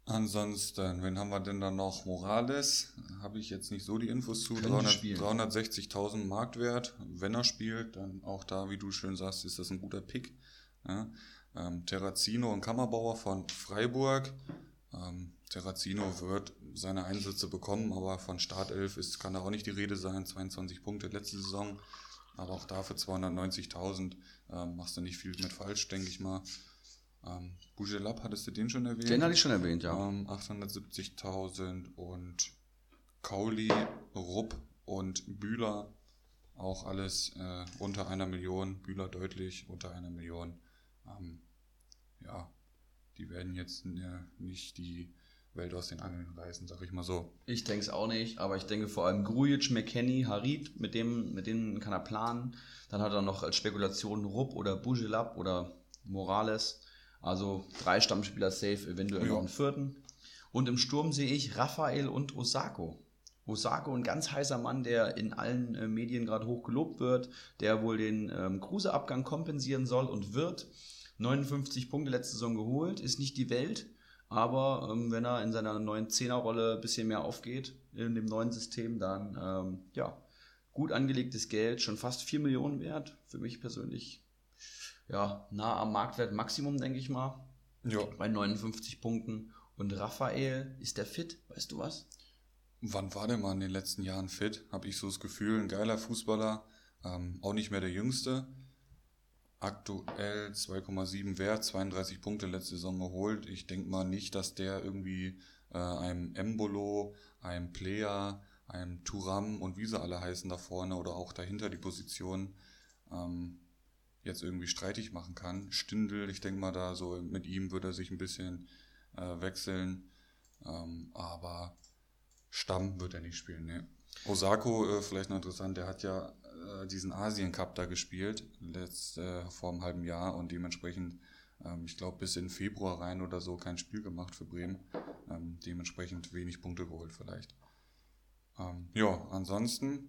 Ansonsten, wen haben wir denn da noch? Morales, habe ich jetzt nicht so die Infos zu. 360.000 Marktwert. Wenn er spielt, dann auch da, wie du schön sagst, ist das ein guter Pick. Ja. Ähm, Terrazino und Kammerbauer von Freiburg. Ähm, Terrazino wird seine Einsätze bekommen, aber von Startelf ist, kann da auch nicht die Rede sein. 22 Punkte letzte Saison, aber auch dafür 290.000 ähm, machst du nicht viel mit falsch, denke ich mal. Ähm, Bujelab, hattest du den schon erwähnt? Den hatte ich schon erwähnt, ja. Ähm, 870.000 und Kauli, Rupp und Bühler, auch alles äh, unter einer Million. Bühler deutlich unter einer Million. Ähm, ja, die werden jetzt äh, nicht die Welt aus den Angeln reißen, sag ich mal so. Ich denke es auch nicht, aber ich denke vor allem Grujic, McKenny, Harid, mit dem, mit denen kann er planen. Dann hat er noch als Spekulation Rupp oder Bujelab oder Morales. Also drei Stammspieler safe, eventuell ja. noch einen vierten. Und im Sturm sehe ich Raphael und Osako. Osako, ein ganz heißer Mann, der in allen äh, Medien gerade hoch gelobt wird, der wohl den ähm, Kruse-Abgang kompensieren soll und wird. 59 Punkte letzte Saison geholt, ist nicht die Welt, aber ähm, wenn er in seiner neuen Zehnerrolle ein bisschen mehr aufgeht in dem neuen System, dann ähm, ja, gut angelegtes Geld, schon fast 4 Millionen wert. Für mich persönlich ja, nah am Marktwert Maximum, denke ich mal. Ja. Bei 59 Punkten. Und Raphael, ist der fit? Weißt du was? Wann war der mal in den letzten Jahren fit? Habe ich so das Gefühl, ein geiler Fußballer, ähm, auch nicht mehr der Jüngste. Aktuell 2,7 Wert, 32 Punkte letzte Saison geholt. Ich denke mal nicht, dass der irgendwie äh, einem Embolo, einem Player, einem Turam und wie sie alle heißen da vorne oder auch dahinter die Position ähm, jetzt irgendwie streitig machen kann. Stindel, ich denke mal da so mit ihm würde er sich ein bisschen äh, wechseln, ähm, aber Stamm wird er nicht spielen, ne. Osako, äh, vielleicht noch interessant, der hat ja äh, diesen Asien Cup da gespielt, letzt, äh, vor einem halben Jahr und dementsprechend ähm, ich glaube, bis in Februar rein oder so kein Spiel gemacht für Bremen. Ähm, dementsprechend wenig Punkte geholt vielleicht. Ähm, ja, ansonsten,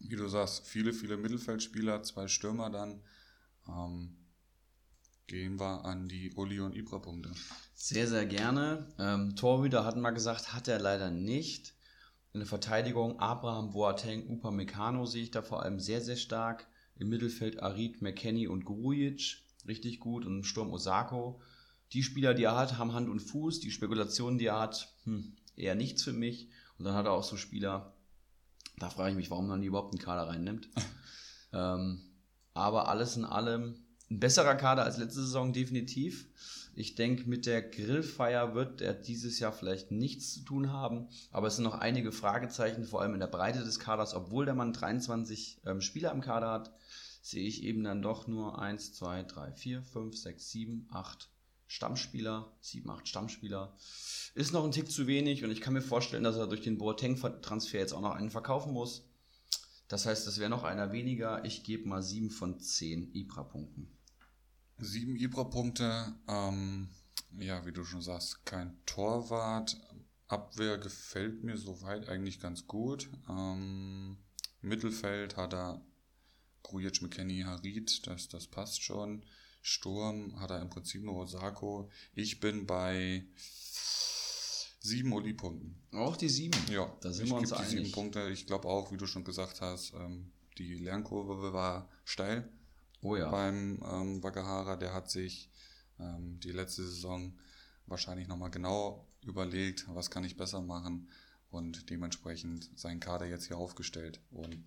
wie du sagst, viele, viele Mittelfeldspieler, zwei Stürmer dann. Ähm, gehen wir an die Uli und Ibra-Punkte. Sehr, sehr gerne. Ähm, Torhüter hatten wir gesagt, hat er leider nicht. In der Verteidigung Abraham Boateng, Upamecano sehe ich da vor allem sehr, sehr stark. Im Mittelfeld Arid, McKenny und Grujic, richtig gut. Und im Sturm Osako. Die Spieler, die er hat, haben Hand und Fuß. Die Spekulationen, die er hat, hm, eher nichts für mich. Und dann hat er auch so Spieler, da frage ich mich, warum man die überhaupt einen Kader reinnimmt. ähm, aber alles in allem ein besserer Kader als letzte Saison, definitiv. Ich denke, mit der Grillfeier wird er dieses Jahr vielleicht nichts zu tun haben, aber es sind noch einige Fragezeichen, vor allem in der Breite des Kaders. Obwohl der Mann 23 ähm, Spieler im Kader hat, sehe ich eben dann doch nur 1, 2, 3, 4, 5, 6, 7, 8 Stammspieler, 7, 8 Stammspieler. Ist noch ein Tick zu wenig und ich kann mir vorstellen, dass er durch den Boateng-Transfer jetzt auch noch einen verkaufen muss. Das heißt, es wäre noch einer weniger. Ich gebe mal 7 von 10 Ibra-Punkten. Sieben Ibra-Punkte. Ähm, ja, wie du schon sagst, kein Torwart. Abwehr gefällt mir soweit eigentlich ganz gut. Ähm, Mittelfeld hat er Grujic, McKenny, Harid, das, das passt schon. Sturm hat er im Prinzip nur Osako. Ich bin bei sieben Oli-Punkten. Auch die sieben? Ja, da sind wir uns die einig. sieben Punkte. Ich glaube auch, wie du schon gesagt hast, ähm, die Lernkurve war steil Oh ja. beim ähm, Wakahara. Der hat sich ähm, die letzte Saison wahrscheinlich nochmal genau überlegt, was kann ich besser machen und dementsprechend seinen Kader jetzt hier aufgestellt. Und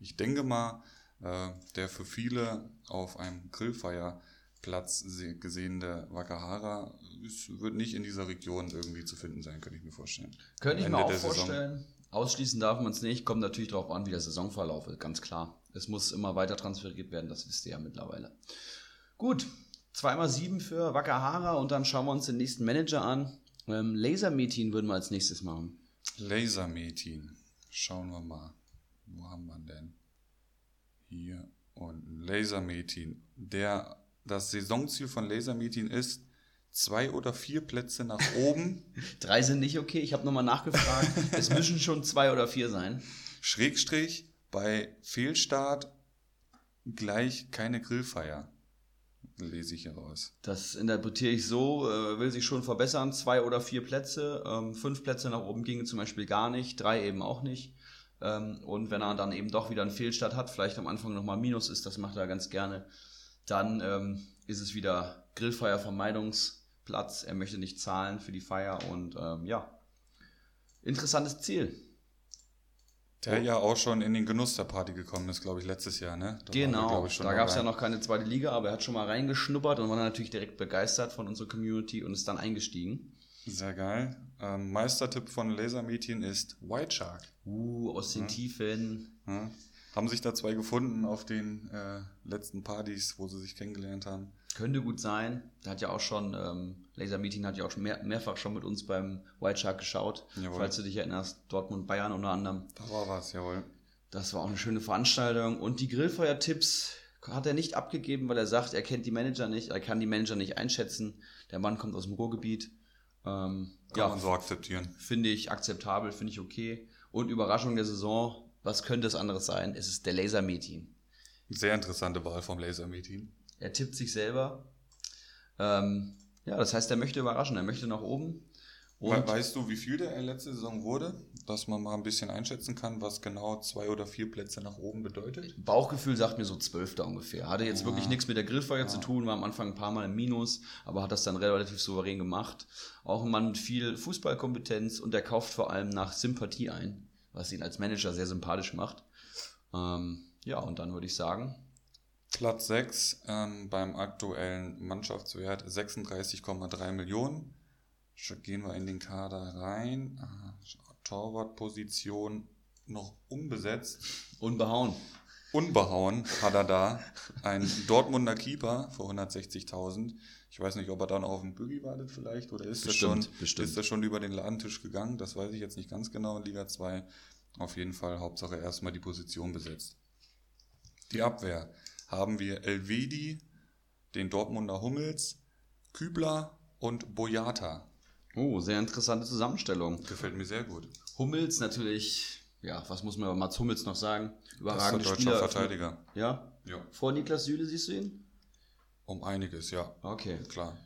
ich denke mal, äh, der für viele auf einem Grillfeierplatz se- gesehene Wakahara ist, wird nicht in dieser Region irgendwie zu finden sein, könnte ich mir vorstellen. Könnte ich mir auch der Saison. vorstellen. Ausschließen darf man es nicht. Kommt natürlich darauf an, wie der Saisonverlauf ist, ganz klar. Es muss immer weiter transferiert werden, das wisst ihr ja mittlerweile. Gut, zweimal sieben für Wakahara und dann schauen wir uns den nächsten Manager an. Ähm, Laser-Meeting würden wir als nächstes machen. Lasermetin. Schauen wir mal. Wo haben wir denn? Hier unten. Lasermetin. Der, das Saisonziel von Lasermetin ist zwei oder vier Plätze nach oben, Drei sind nicht okay, ich habe nochmal nachgefragt. es müssen schon zwei oder vier sein. Schrägstrich bei Fehlstart gleich keine Grillfeier. Lese ich hier raus. Das interpretiere ich so, äh, will sich schon verbessern. Zwei oder vier Plätze. Ähm, fünf Plätze nach oben ginge zum Beispiel gar nicht, drei eben auch nicht. Ähm, und wenn er dann eben doch wieder einen Fehlstart hat, vielleicht am Anfang nochmal Minus ist, das macht er ganz gerne, dann ähm, ist es wieder Grillfeier-Vermeidungsplatz. Er möchte nicht zahlen für die Feier und ja, interessantes Ziel. Der ja auch schon in den Genuss der Party gekommen ist, glaube ich, letztes Jahr, ne? Da wir, Genau, schon da gab es ja noch keine zweite Liga, aber er hat schon mal reingeschnuppert und war natürlich direkt begeistert von unserer Community und ist dann eingestiegen. Sehr geil. Ähm, Meistertipp von Lasermetin ist White Shark. Uh, aus den Tiefen. Ja. Haben sich da zwei gefunden auf den äh, letzten Partys, wo sie sich kennengelernt haben. Könnte gut sein. Der hat ja auch schon, ähm, Laser Meeting hat ja auch schon mehr, mehrfach schon mit uns beim White Shark geschaut. Jawohl. Falls du dich erinnerst, Dortmund, Bayern unter anderem. Da war was, jawohl. Das war auch eine schöne Veranstaltung. Und die Grillfeuer-Tipps hat er nicht abgegeben, weil er sagt, er kennt die Manager nicht, er kann die Manager nicht einschätzen. Der Mann kommt aus dem Ruhrgebiet. Ähm, Kann ja, man so akzeptieren. finde ich akzeptabel, finde ich okay. Und Überraschung der Saison, was könnte es anderes sein? Es ist der Laser Meeting. Sehr interessante Wahl vom Lasermetin. Er tippt sich selber. Ähm, ja, das heißt, er möchte überraschen, er möchte nach oben. Und weißt du, wie viel der letzte Saison wurde? Dass man mal ein bisschen einschätzen kann, was genau zwei oder vier Plätze nach oben bedeutet? Bauchgefühl sagt mir so Zwölfter ungefähr. Hatte jetzt Ja. wirklich nichts mit der Grillfeuer zu tun, war am Anfang ein paar Mal im Minus, aber hat das dann relativ souverän gemacht. Auch ein Mann mit viel Fußballkompetenz und der kauft vor allem nach Sympathie ein, was ihn als Manager sehr sympathisch macht. Ähm, ja, und dann würde ich sagen, Platz 6 ähm, beim aktuellen Mannschaftswert 36,3 Millionen. Gehen wir in den Kader rein. Torwartposition noch unbesetzt. unbehauen. Unbehauen hat er da. Ein Dortmunder Keeper für 160.000. Ich weiß nicht, ob er dann auf den Boogie wartet vielleicht oder ist er schon, bestimmt. ist er schon über den Ladentisch gegangen? Das weiß ich jetzt nicht ganz genau in Liga 2. Auf jeden Fall Hauptsache erstmal die Position besetzt. Die Abwehr haben wir Elvedi, den Dortmunder Hummels, Kübler und Boyata. Oh, sehr interessante Zusammenstellung. Gefällt mir sehr gut. Hummels natürlich, ja, was muss man über Mats Hummels noch sagen? Das ist Überragende der deutsche Spieler. Verteidiger. Ja? Ja. Vor Niklas Süle siehst du ihn? Um einiges, ja. Okay. Klar.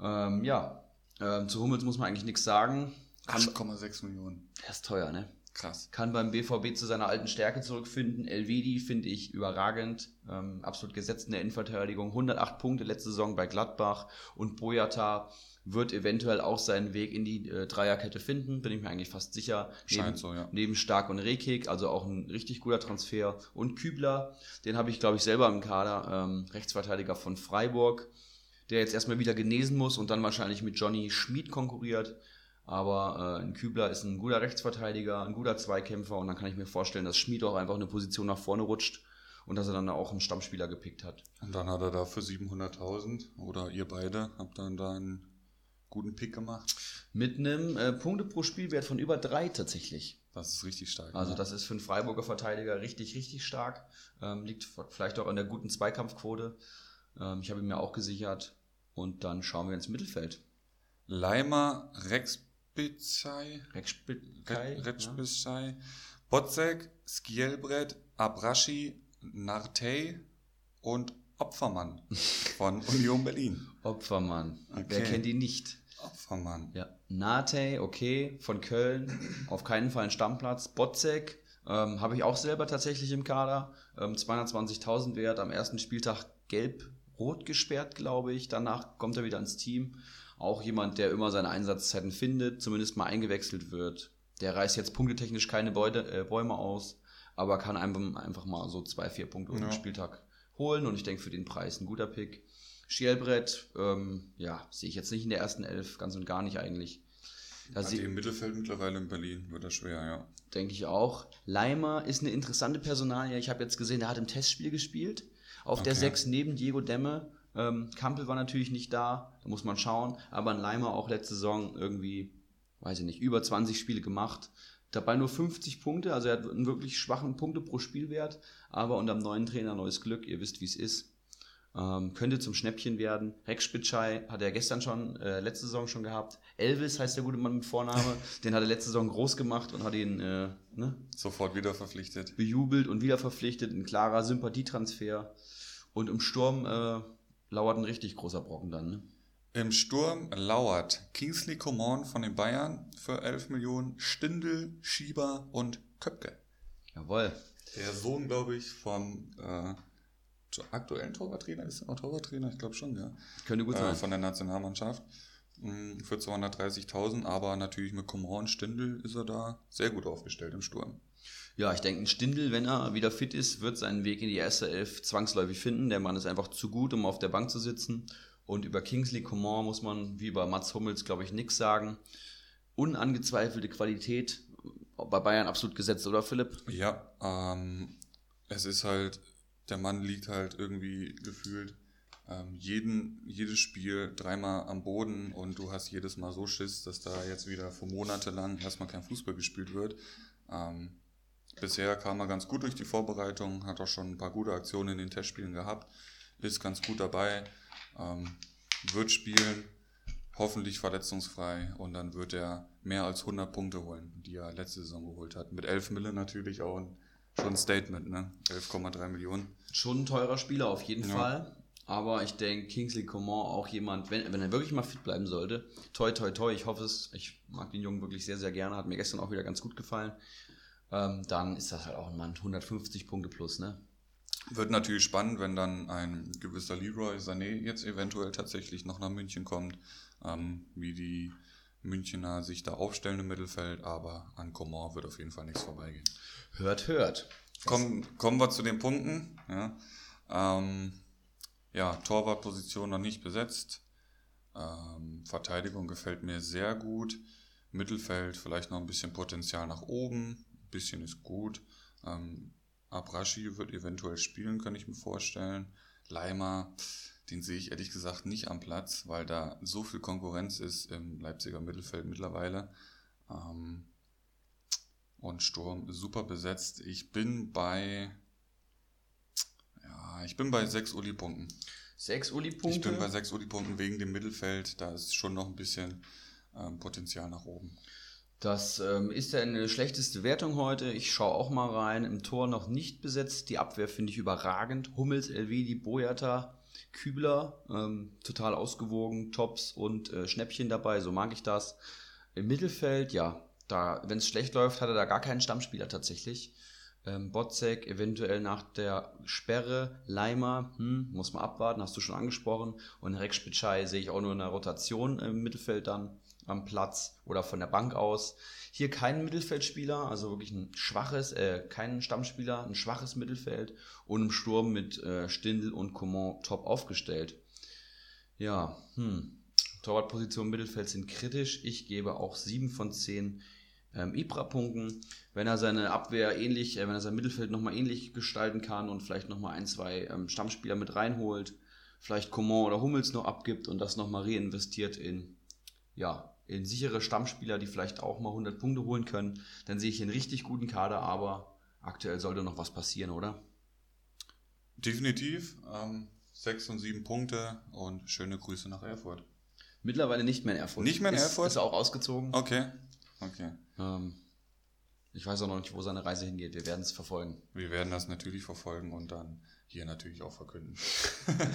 Ähm, ja, ähm, zu Hummels muss man eigentlich nichts sagen. Kann, 8,6 Millionen. er ist teuer, ne? Krass. Kann beim BVB zu seiner alten Stärke zurückfinden. Elvedi finde ich überragend. Ähm, absolut gesetzt in der Innenverteidigung. 108 Punkte letzte Saison bei Gladbach. Und Boyata wird eventuell auch seinen Weg in die äh, Dreierkette finden. Bin ich mir eigentlich fast sicher. Scheint neben, so, ja. Neben Stark und Rekik, also auch ein richtig guter Transfer. Und Kübler, den habe ich, glaube ich, selber im Kader. Ähm, Rechtsverteidiger von Freiburg, der jetzt erstmal wieder genesen muss und dann wahrscheinlich mit Johnny Schmid konkurriert. Aber äh, ein Kübler ist ein guter Rechtsverteidiger, ein guter Zweikämpfer und dann kann ich mir vorstellen, dass Schmid auch einfach eine Position nach vorne rutscht und dass er dann auch einen Stammspieler gepickt hat. Und dann hat er da für 700.000 oder ihr beide habt dann da einen guten Pick gemacht. Mit einem äh, Punkte pro Spielwert von über drei tatsächlich. Das ist richtig stark. Also ne? das ist für einen Freiburger Verteidiger richtig, richtig stark. Ähm, liegt vielleicht auch an der guten Zweikampfquote. Ähm, ich habe ihn mir auch gesichert. Und dann schauen wir ins Mittelfeld. Leimer, Rexpizai, Rekspitkai, ja. Rexpizai, Botzek, Skielbrett, Abraschi, Nartey und Opfermann von Union Berlin. Opfermann. Okay. Wer kennt ihn nicht? Opfermann. Ja. Nate, okay, von Köln, auf keinen Fall ein Stammplatz. Botzek, ähm, habe ich auch selber tatsächlich im Kader. Ähm, 220.000 wert, am ersten Spieltag gelb-rot gesperrt, glaube ich. Danach kommt er wieder ins Team. Auch jemand, der immer seine Einsatzzeiten findet, zumindest mal eingewechselt wird. Der reißt jetzt punktetechnisch keine äh, Bäume aus, aber kann einfach, einfach mal so zwei, vier Punkte ja. Spieltag holen. Und ich denke, für den Preis ein guter Pick. Schielbrett, ähm, ja, sehe ich jetzt nicht in der ersten Elf, ganz und gar nicht eigentlich. Da die im Mittelfeld mittlerweile in Berlin, wird das schwer, ja. denke ich auch. Leimer ist eine interessante Personalie. Ich habe jetzt gesehen, er hat im Testspiel gespielt. Auf der Okay. 6 neben Diego Demme. Ähm, Kampel war natürlich nicht da, da muss man schauen. Aber ein Leimer auch letzte Saison irgendwie, weiß ich nicht, über 20 Spiele gemacht. Dabei nur 50 Punkte, also er hat einen wirklich schwachen Punkte pro Spielwert. Aber unter dem neuen Trainer neues Glück, ihr wisst, wie es ist. Ähm, könnte zum Schnäppchen werden. Rex Spitschei hat er gestern schon, äh, letzte Saison schon gehabt. Elvis heißt der gute Mann mit Vorname. Den hat er letzte Saison groß gemacht und hat ihn äh, ne, Sofort wieder verpflichtet. bejubelt und wieder verpflichtet. Ein klarer Sympathietransfer. Und im Sturm äh, lauert ein richtig großer Brocken dann. Ne? Im Sturm lauert Kingsley Coman von den Bayern für 11 Millionen, Stindl, Schieber und Köpke. Jawohl. Der Sohn, glaube ich, vom äh, aktuellen Torwarttrainer. Ist er noch Torwarttrainer? Ich glaube schon, ja. Könnte gut Äh, sein. von der Nationalmannschaft. Mm, Für 230.000, aber natürlich mit Coman und Stindl ist er da sehr gut aufgestellt im Sturm. Ja, ich denke, ein Stindl, wenn er wieder fit ist, wird seinen Weg in die erste Elf zwangsläufig finden. Der Mann ist einfach zu gut, um auf der Bank zu sitzen. Und über Kingsley Coman muss man, wie bei Mats Hummels, glaube ich, nichts sagen. Unangezweifelte Qualität. Bei Bayern absolut gesetzt, oder Philipp? Ja, ähm, es ist halt, der Mann liegt halt irgendwie gefühlt ähm, jeden, jedes Spiel dreimal am Boden und du hast jedes Mal so Schiss, dass da jetzt wieder für Monate lang erstmal kein Fußball gespielt wird. Ähm, bisher kam er ganz gut durch die Vorbereitung, hat auch schon ein paar gute Aktionen in den Testspielen gehabt, ist ganz gut dabei, ähm, wird spielen, hoffentlich verletzungsfrei und dann wird er mehr als 100 Punkte holen, die er letzte Saison geholt hat. Mit 11 Mille natürlich auch ein, schon ein Statement, ne? 11,3 Millionen. Schon ein teurer Spieler auf jeden Ja. Fall. Aber ich denke, Kingsley Coman auch jemand, wenn, wenn er wirklich mal fit bleiben sollte, toi, toi, toi, ich hoffe es, ich mag den Jungen wirklich sehr, sehr gerne, hat mir gestern auch wieder ganz gut gefallen, ähm, dann ist das halt auch ein Mann, 150 Punkte plus, ne? Wird natürlich spannend, wenn dann ein gewisser Leroy Sané jetzt eventuell tatsächlich noch nach München kommt, ähm, wie die Münchner sich da aufstellen im Mittelfeld, aber an Coman wird auf jeden Fall nichts vorbeigehen. Hört, hört. Kommen, kommen wir zu den Punkten. Ja, ähm, ja Torwartposition noch nicht besetzt. Ähm, Verteidigung gefällt mir sehr gut. Mittelfeld vielleicht noch ein bisschen Potenzial nach oben. Ein bisschen ist gut. Ähm, Abrashi wird eventuell spielen, kann ich mir vorstellen. Leimer, den sehe ich ehrlich gesagt nicht am Platz, weil da so viel Konkurrenz ist im Leipziger Mittelfeld mittlerweile. Ähm, und Sturm super besetzt. Ich bin bei, ja, ich bin bei sechs Uli-Punkten. Sechs Uli-Punkte. Ich bin bei sechs Uli-Punkten wegen dem Mittelfeld. Da ist schon noch ein bisschen ähm, Potenzial nach oben. Das ähm, ist eine schlechteste Wertung heute. Ich schaue auch mal rein. Im Tor noch nicht besetzt. Die Abwehr finde ich überragend. Hummels, Elvedi, Boyata, Kübler, ähm, total ausgewogen, Tops und äh, Schnäppchen dabei. So mag ich das. Im Mittelfeld, ja, da, wenn es schlecht läuft, hat er da gar keinen Stammspieler tatsächlich. Ähm, Botzek eventuell nach der Sperre, Leimer, hm, muss man abwarten, hast du schon angesprochen. Und Rex Spitschei sehe ich auch nur in der Rotation im Mittelfeld dann am Platz oder von der Bank aus. Hier kein Mittelfeldspieler, also wirklich ein schwaches, äh, kein Stammspieler, ein schwaches Mittelfeld und im Sturm mit äh, Stindl und Coman top aufgestellt. Ja, hm. Torwartposition Mittelfeld sind kritisch. Ich gebe auch 7 von 10 ähm, Ibra-Punkten. Wenn er seine Abwehr ähnlich, äh, wenn er sein Mittelfeld nochmal ähnlich gestalten kann und vielleicht nochmal ein, zwei ähm, Stammspieler mit reinholt, vielleicht Coman oder Hummels noch abgibt und das nochmal reinvestiert in, ja, in sichere Stammspieler, die vielleicht auch mal 100 Punkte holen können, dann sehe ich einen richtig guten Kader, aber aktuell sollte noch was passieren, oder? Definitiv. Ähm, sechs und sieben Punkte und schöne Grüße nach Erfurt. Mittlerweile nicht mehr in Erfurt. Nicht mehr in ist, Erfurt? Ist er auch ausgezogen. Okay. Okay. Ähm, ich weiß auch noch nicht, wo seine Reise hingeht. Wir werden es verfolgen. Wir werden das natürlich verfolgen und dann hier natürlich auch verkünden.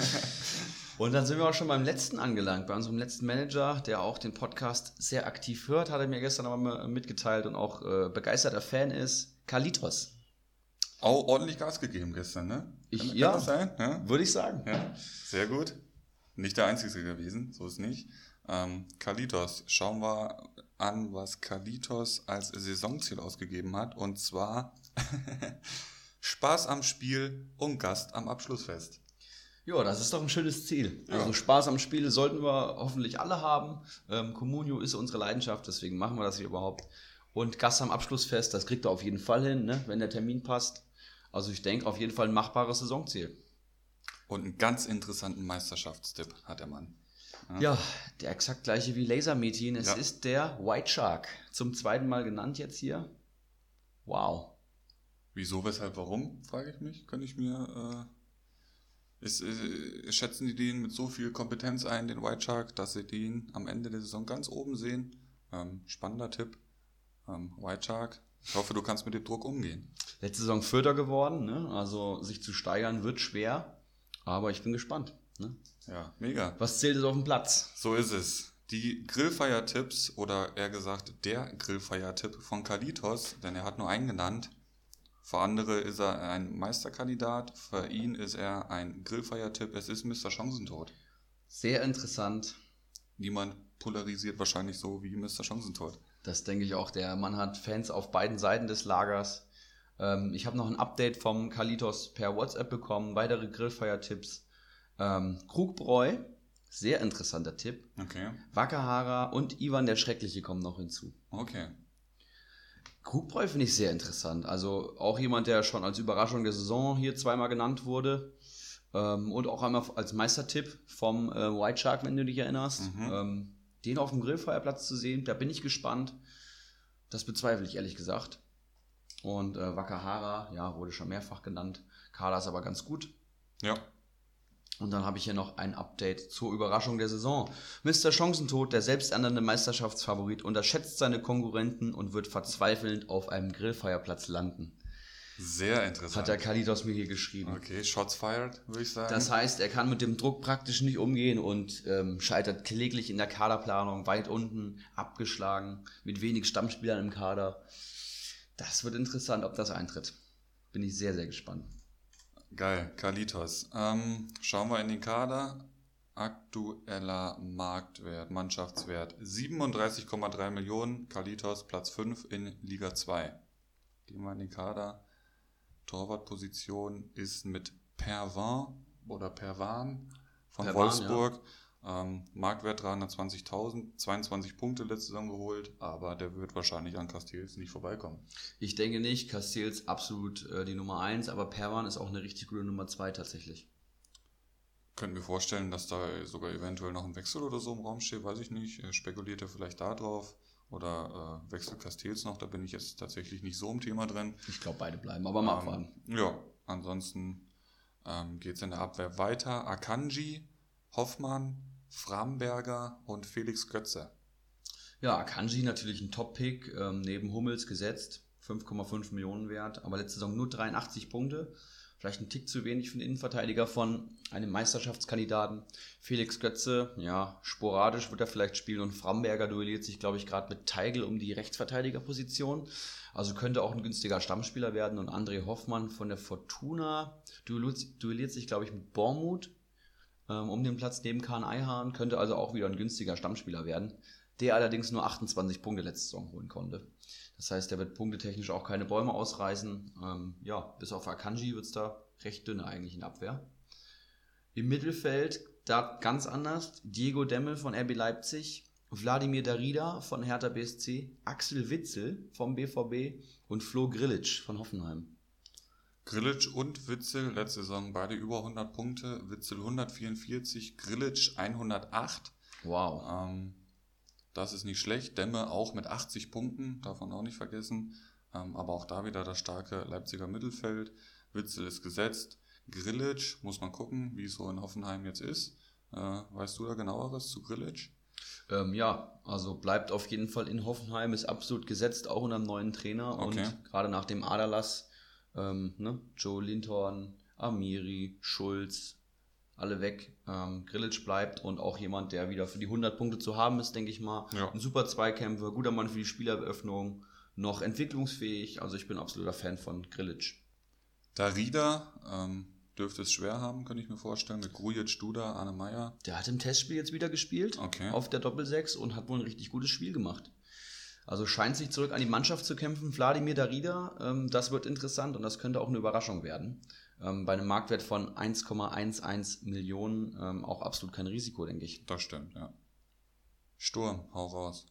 und dann sind wir auch schon beim letzten angelangt, bei unserem letzten Manager, der auch den Podcast sehr aktiv hört, hat er mir gestern aber mitgeteilt und auch äh, begeisterter Fan ist, Kalitos. Auch ordentlich Gas gegeben gestern, ne? Ich, kann, kann ja, das sein? Ja? würde ich sagen. Ja, sehr gut. Nicht der Einzige gewesen, so ist nicht. Ähm, Kalitos, schauen wir an, was Kalitos als Saisonziel ausgegeben hat. Und zwar Spaß am Spiel und Gast am Abschlussfest. Ja, das ist doch ein schönes Ziel. Ja. Also Spaß am Spiel sollten wir hoffentlich alle haben. Ähm, Communio ist unsere Leidenschaft, deswegen machen wir das hier überhaupt. Und Gast am Abschlussfest, das kriegt er auf jeden Fall hin, ne? wenn der Termin passt. Also ich denke auf jeden Fall ein machbares Saisonziel. Und einen ganz interessanten Meisterschaftstipp hat der Mann. Ja, ja der exakt gleiche wie Laser Metin. Es ja. ist der White Shark. Zum zweiten Mal genannt jetzt hier. Wow. Wieso, weshalb, warum, frage ich mich. Könnte ich mir. Äh, ist, äh, schätzen die den mit so viel Kompetenz ein, den White Shark, dass sie den am Ende der Saison ganz oben sehen? Ähm, spannender Tipp. Ähm, White Shark. Ich hoffe, du kannst mit dem Druck umgehen. Letzte Saison Vierter geworden, ne? also sich zu steigern wird schwer, aber ich bin gespannt. Ne? Ja, mega. Was zählt es auf dem Platz? So ist es. Die Grillfeiertipps oder eher gesagt der Grillfeiertipp von Kalitos, denn er hat nur einen genannt. Für andere ist er ein Meisterkandidat, für ihn ist er ein Grillfeiertipp. Es ist Mr. Chancentod. Sehr interessant. Niemand polarisiert wahrscheinlich so wie Mr. Chancentod. Das denke ich auch. Der Mann hat Fans auf beiden Seiten des Lagers. Ähm, ich habe noch ein Update vom Kalitos per WhatsApp bekommen. Weitere Grillfeiertipps. Ähm, Krugbräu, sehr interessanter Tipp. Okay. Wakahara und Ivan der Schreckliche kommen noch hinzu. Okay. Krugbräu finde ich sehr interessant. Also auch jemand, der schon als Überraschung der Saison hier zweimal genannt wurde. Ähm, und auch einmal als Meistertipp vom äh, White Shark, wenn du dich erinnerst. Mhm. Ähm, den auf dem Grillfeuerplatz zu sehen, da bin ich gespannt. Das bezweifle ich ehrlich gesagt. Und äh, Wakahara, ja, wurde schon mehrfach genannt. Kala ist aber ganz gut. Ja. Und dann habe ich hier noch ein Update zur Überraschung der Saison. Mr. Chancentod, der selbsternannte Meisterschaftsfavorit, unterschätzt seine Konkurrenten und wird verzweifelnd auf einem Grillfeierplatz landen. Sehr interessant. Hat der Kalidos mir hier geschrieben. Okay, Shots fired, würde ich sagen. Das heißt, er kann mit dem Druck praktisch nicht umgehen und ähm, scheitert kläglich in der Kaderplanung, weit unten, abgeschlagen, mit wenig Stammspielern im Kader. Das wird interessant, ob das eintritt. Bin ich sehr, sehr gespannt. Geil, Kalitos. Ähm, schauen wir in den Kader. Aktueller Marktwert, Mannschaftswert 37,3 Millionen. Kalitos Platz 5 in Liga 2. Gehen wir in den Kader. Torwartposition ist mit Pervan oder Pervan von Pervan, Wolfsburg. Ja. Ähm, Marktwert 320.000, 22 Punkte letzte Saison geholt, aber der wird wahrscheinlich an Castells nicht vorbeikommen. Ich denke nicht. Castells absolut äh, die Nummer 1, aber Perwan ist auch eine richtig gute Nummer 2 tatsächlich. Könnten wir vorstellen, dass da sogar eventuell noch ein Wechsel oder so im Raum steht, weiß ich nicht. Spekuliert er vielleicht da drauf oder äh, wechselt Castells noch? Da bin ich jetzt tatsächlich nicht so im Thema drin. Ich glaube, beide bleiben, aber mal ähm, abwarten. Ja, ansonsten ähm, geht es in der Abwehr weiter. Akanji, Hoffmann, Framberger und Felix Götze. Ja, Akanji natürlich ein Top-Pick, ähm, neben Hummels gesetzt, 5,5 Millionen wert, aber letzte Saison nur 83 Punkte. Vielleicht ein Tick zu wenig für den Innenverteidiger von einem Meisterschaftskandidaten. Felix Götze, ja, sporadisch wird er vielleicht spielen und Framberger duelliert sich, glaube ich, gerade mit Teigl um die Rechtsverteidigerposition. Also könnte auch ein günstiger Stammspieler werden und André Hoffmann von der Fortuna duelliert, sich, glaube ich, mit Bormuth ähm, um den Platz neben Kahn Eihahn, könnte also auch wieder ein günstiger Stammspieler werden, der allerdings nur 28 Punkte letzte Saison holen konnte. Das heißt, der wird punktetechnisch auch keine Bäume ausreißen. Ähm, ja, bis auf Akanji wird es da recht dünn eigentlich in Abwehr. Im Mittelfeld, da ganz anders, Diego Demmel von RB Leipzig, Wladimir Darida von Hertha BSC, Axel Witzel vom BVB und Flo Grillitsch von Hoffenheim. Grillitsch und Witzel letzte Saison beide über 100 Punkte. Witzel 144, Grillitsch 108. Wow. Ähm, das ist nicht schlecht. Demme auch mit 80 Punkten, darf man auch nicht vergessen. Ähm, aber auch da wieder das starke Leipziger Mittelfeld. Witzel ist gesetzt. Grillitsch, muss man gucken, wie es so in Hoffenheim jetzt ist. Äh, weißt du da genaueres zu Grillitsch? Ähm, ja, also bleibt auf jeden Fall in Hoffenheim, ist absolut gesetzt, auch unter einem neuen Trainer. Okay. Und gerade nach dem Aderlass ähm, ne? Joe Linton, Amiri, Schulz, alle weg. Ähm, Grillitsch bleibt und auch jemand, der wieder für die 100 Punkte zu haben ist, denke ich mal. Ja. Ein super Zweikämpfer, guter Mann für die Spieleröffnung, noch entwicklungsfähig. Also ich bin absoluter Fan von Grillitsch. Darida ähm, dürfte es schwer haben, könnte ich mir vorstellen, mit Grujic, Duda, Arne Meyer. Der hat im Testspiel jetzt wieder gespielt, okay. auf der Doppel-6 und hat wohl ein richtig gutes Spiel gemacht. Also scheint sich zurück an die Mannschaft zu kämpfen. Wladimir Darida, ähm, das wird interessant und das könnte auch eine Überraschung werden. Ähm, bei einem Marktwert von 1,11 Millionen ähm, auch absolut kein Risiko, denke ich. Das stimmt, ja. Sturm, hau raus.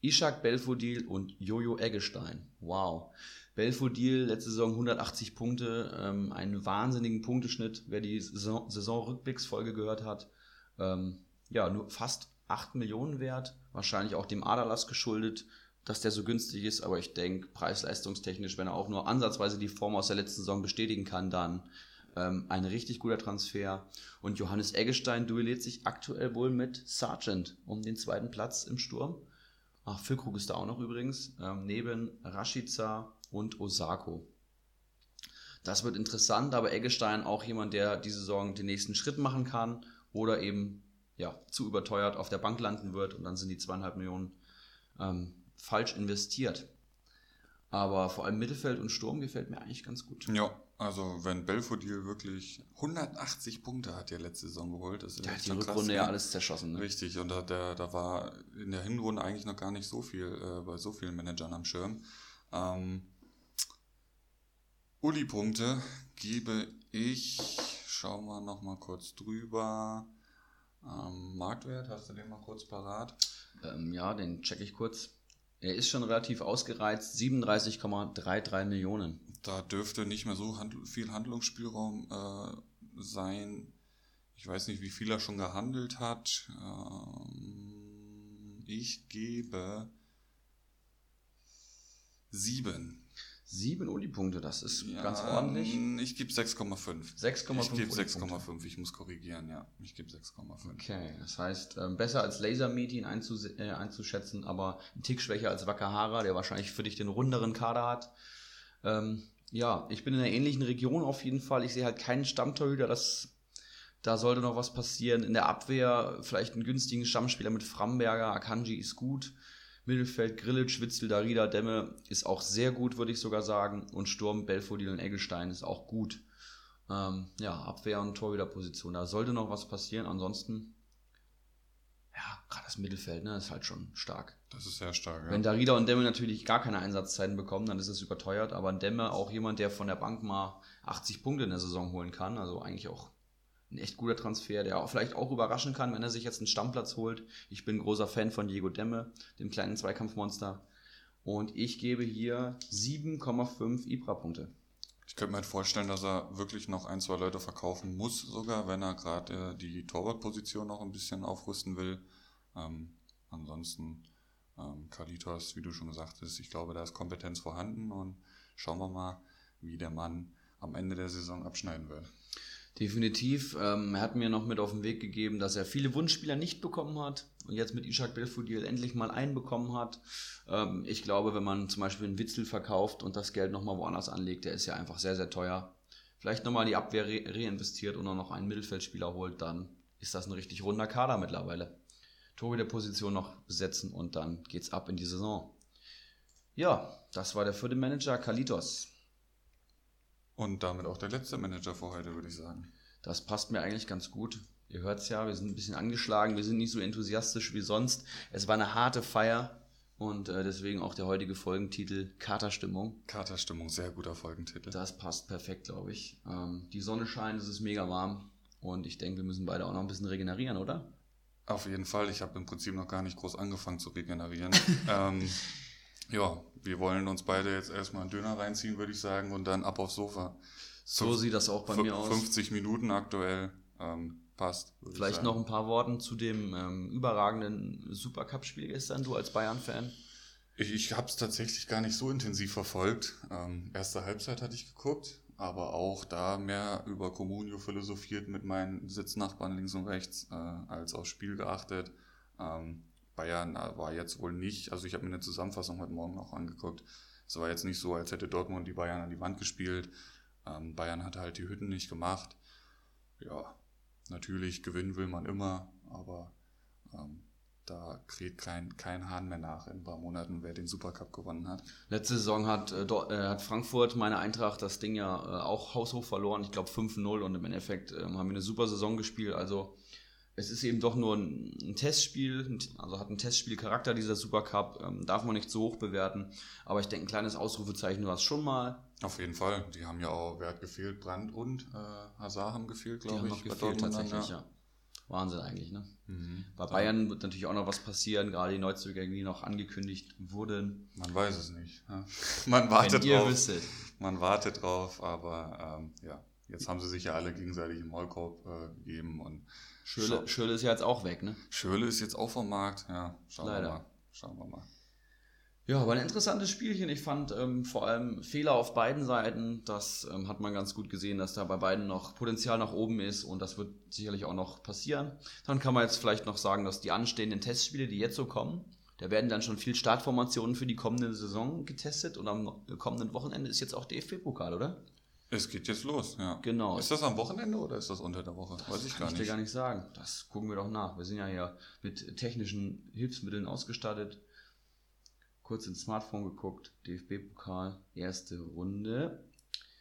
Ishak Belfodil und Jojo Eggestein. Wow. Belfodil, letzte Saison 180 Punkte, ähm, einen wahnsinnigen Punkteschnitt, wer die Saison Saisonrückblicksfolge gehört hat. Ähm, ja, nur fast 8 Millionen wert, wahrscheinlich auch dem Aderlass geschuldet dass der so günstig ist, aber ich denke, preis-leistungstechnisch, wenn er auch nur ansatzweise die Form aus der letzten Saison bestätigen kann, dann ähm, ein richtig guter Transfer. Und Johannes Eggestein duelliert sich aktuell wohl mit Sargent um den zweiten Platz im Sturm. Ach, Füllkrug ist da auch noch übrigens, ähm, neben Rashica und Osako. Das wird interessant, aber Eggestein auch jemand, der diese Saison den nächsten Schritt machen kann oder eben ja, zu überteuert auf der Bank landen wird und dann sind die zweieinhalb Millionen ähm, falsch investiert. Aber vor allem Mittelfeld und Sturm gefällt mir eigentlich ganz gut. Ja, also wenn Belfodil wirklich 180 Punkte hat der letzte Saison geholt, das ist der hat die Rückrunde krass, ja ne? alles zerschossen. Ne? Richtig, und da, der, da war in der Hinrunde eigentlich noch gar nicht so viel äh, bei so vielen Managern am Schirm. Ähm, Uli-Punkte gebe ich, schauen wir nochmal kurz drüber. Ähm, Marktwert, hast du den mal kurz parat? Ähm, ja, den checke ich kurz. Er ist schon relativ ausgereizt, 37,33 Millionen. Da dürfte nicht mehr so handl viel Handlungsspielraum äh, sein. Ich weiß nicht, wie viel er schon gehandelt hat. Ähm, ich gebe sieben. Sieben Uni-Punkte, das ist ja, ganz ordentlich. Ich gebe 6,5. 6,5. Ich gebe 6,5. Ich muss korrigieren, ja. Ich gebe 6,5. Okay, das heißt, ähm, besser als Laser Meeting einzus äh, einzuschätzen, aber ein Tick schwächer als Wakahara, der wahrscheinlich für dich den runderen Kader hat. Ähm, ja, ich bin in einer ähnlichen Region auf jeden Fall. Ich sehe halt keinen Stammtorhüter, das da sollte noch was passieren. In der Abwehr vielleicht einen günstigen Stammspieler mit Framberger. Akanji ist gut. Mittelfeld Grillitsch, Witzel, Darida, Demme ist auch sehr gut, würde ich sogar sagen. Und Sturm, Belfodil und Eggelstein ist auch gut. Ähm, ja, Abwehr- und Torhüterposition. Da sollte noch was passieren. Ansonsten, ja, gerade das Mittelfeld, ne, ist halt schon stark. Das ist sehr stark, ja. Wenn Darida und Demme natürlich gar keine Einsatzzeiten bekommen, dann ist es überteuert. Aber Demme auch jemand, der von der Bank mal 80 Punkte in der Saison holen kann. Also eigentlich auch ein echt guter Transfer, der auch vielleicht auch überraschen kann, wenn er sich jetzt einen Stammplatz holt. Ich bin großer Fan von Diego Demme, dem kleinen Zweikampfmonster. Und ich gebe hier 7,5 Ibra-Punkte. Ich könnte mir halt vorstellen, dass er wirklich noch ein, zwei Leute verkaufen muss, sogar, wenn er gerade äh, die Torwartposition noch ein bisschen aufrüsten will. Ähm, ansonsten ähm, Kalitos, wie du schon gesagt hast, ich glaube, da ist Kompetenz vorhanden und schauen wir mal, wie der Mann am Ende der Saison abschneiden wird. Definitiv. Ähm, er hat mir noch mit auf den Weg gegeben, dass er viele Wunschspieler nicht bekommen hat und jetzt mit Ishak Belfodil endlich mal einen bekommen hat. Ähm, ich glaube, wenn man zum Beispiel einen Witzel verkauft und das Geld nochmal woanders anlegt, der ist ja einfach sehr, sehr teuer. Vielleicht nochmal die Abwehr re reinvestiert und dann noch einen Mittelfeldspieler holt, dann ist das ein richtig runder Kader mittlerweile. Tori der Position noch besetzen und dann geht's ab in die Saison. Ja, das war der vierte Manager, Kalitos. Und damit auch der letzte Manager für heute, würde ich sagen. Das passt mir eigentlich ganz gut. Ihr hört es ja, wir sind ein bisschen angeschlagen, wir sind nicht so enthusiastisch wie sonst. Es war eine harte Feier und äh, deswegen auch der heutige Folgentitel Katerstimmung. Katerstimmung, sehr guter Folgentitel. Das passt perfekt, glaube ich. Ähm, die Sonne scheint, es ist mega warm und ich denke, wir müssen beide auch noch ein bisschen regenerieren, oder? Auf jeden Fall. Ich habe im Prinzip noch gar nicht groß angefangen zu regenerieren. ähm, ja, wir wollen uns beide jetzt erstmal einen Döner reinziehen, würde ich sagen, und dann ab aufs Sofa. So Fünf, sieht das auch bei mir aus. 50 Minuten aktuell ähm, passt. Vielleicht noch ein paar Worten zu dem ähm, überragenden Supercup-Spiel gestern, du als Bayern-Fan. Ich, ich habe es tatsächlich gar nicht so intensiv verfolgt. Ähm, erste Halbzeit hatte ich geguckt, aber auch da mehr über Comunio philosophiert mit meinen Sitznachbarn links und rechts äh, als aufs Spiel geachtet. Ähm, Bayern war jetzt wohl nicht, also ich habe mir eine Zusammenfassung heute Morgen auch angeguckt. Es war jetzt nicht so, als hätte Dortmund die Bayern an die Wand gespielt. Ähm, Bayern hat halt die Hütten nicht gemacht. Ja, natürlich gewinnen will man immer, aber ähm, da kriegt kein, kein Hahn mehr nach in ein paar Monaten, wer den Supercup gewonnen hat. Letzte Saison hat, äh, äh hat Frankfurt, meine Eintracht, das Ding ja äh, auch haushoch verloren. Ich glaube 5-0 und im Endeffekt äh, haben wir eine super Saison gespielt. Also es ist eben doch nur ein, ein Testspiel, also hat einen Testspielcharakter dieser Supercup, ähm, darf man nicht so hoch bewerten. Aber ich denke, ein kleines Ausrufezeichen war es schon mal. Auf jeden Fall. Die haben ja auch, wer hat gefehlt? Brand und äh, Hazard haben gefehlt, glaube ich. Noch gefehlt tatsächlich, ja. ja. Wahnsinn eigentlich, ne? Mhm. Bei Bayern wird natürlich auch noch was passieren, gerade die Neuzugänge, die noch angekündigt wurden. Man weiß es nicht. Ja? Man wartet Wenn drauf. Wüsstet. Man wartet drauf, aber ähm, ja, jetzt haben sie sich ja alle gegenseitig im Maulkorb äh, gegeben und Schöle, Schöle ist ja jetzt auch weg, ne? Schöle ist jetzt auch vom Markt, ja. Schauen Leider. wir mal. Schauen wir mal. Ja, aber ein interessantes Spielchen. Ich fand ähm, vor allem Fehler auf beiden Seiten. Das ähm, hat man ganz gut gesehen, dass da bei beiden noch Potenzial nach oben ist und das wird sicherlich auch noch passieren. Dann kann man jetzt vielleicht noch sagen, dass die anstehenden Testspiele, die jetzt so kommen, da werden dann schon viel Startformationen für die kommende Saison getestet und am kommenden Wochenende ist jetzt auch DFB-Pokal, oder? Es geht jetzt los, ja. Genau. Ist das am Wochenende oder ist das unter der Woche? Weiß ich gar Kann nicht. Ich dir gar nicht sagen. Das gucken wir doch nach. Wir sind ja hier mit technischen Hilfsmitteln ausgestattet. Kurz ins Smartphone geguckt. DFB-Pokal, erste Runde.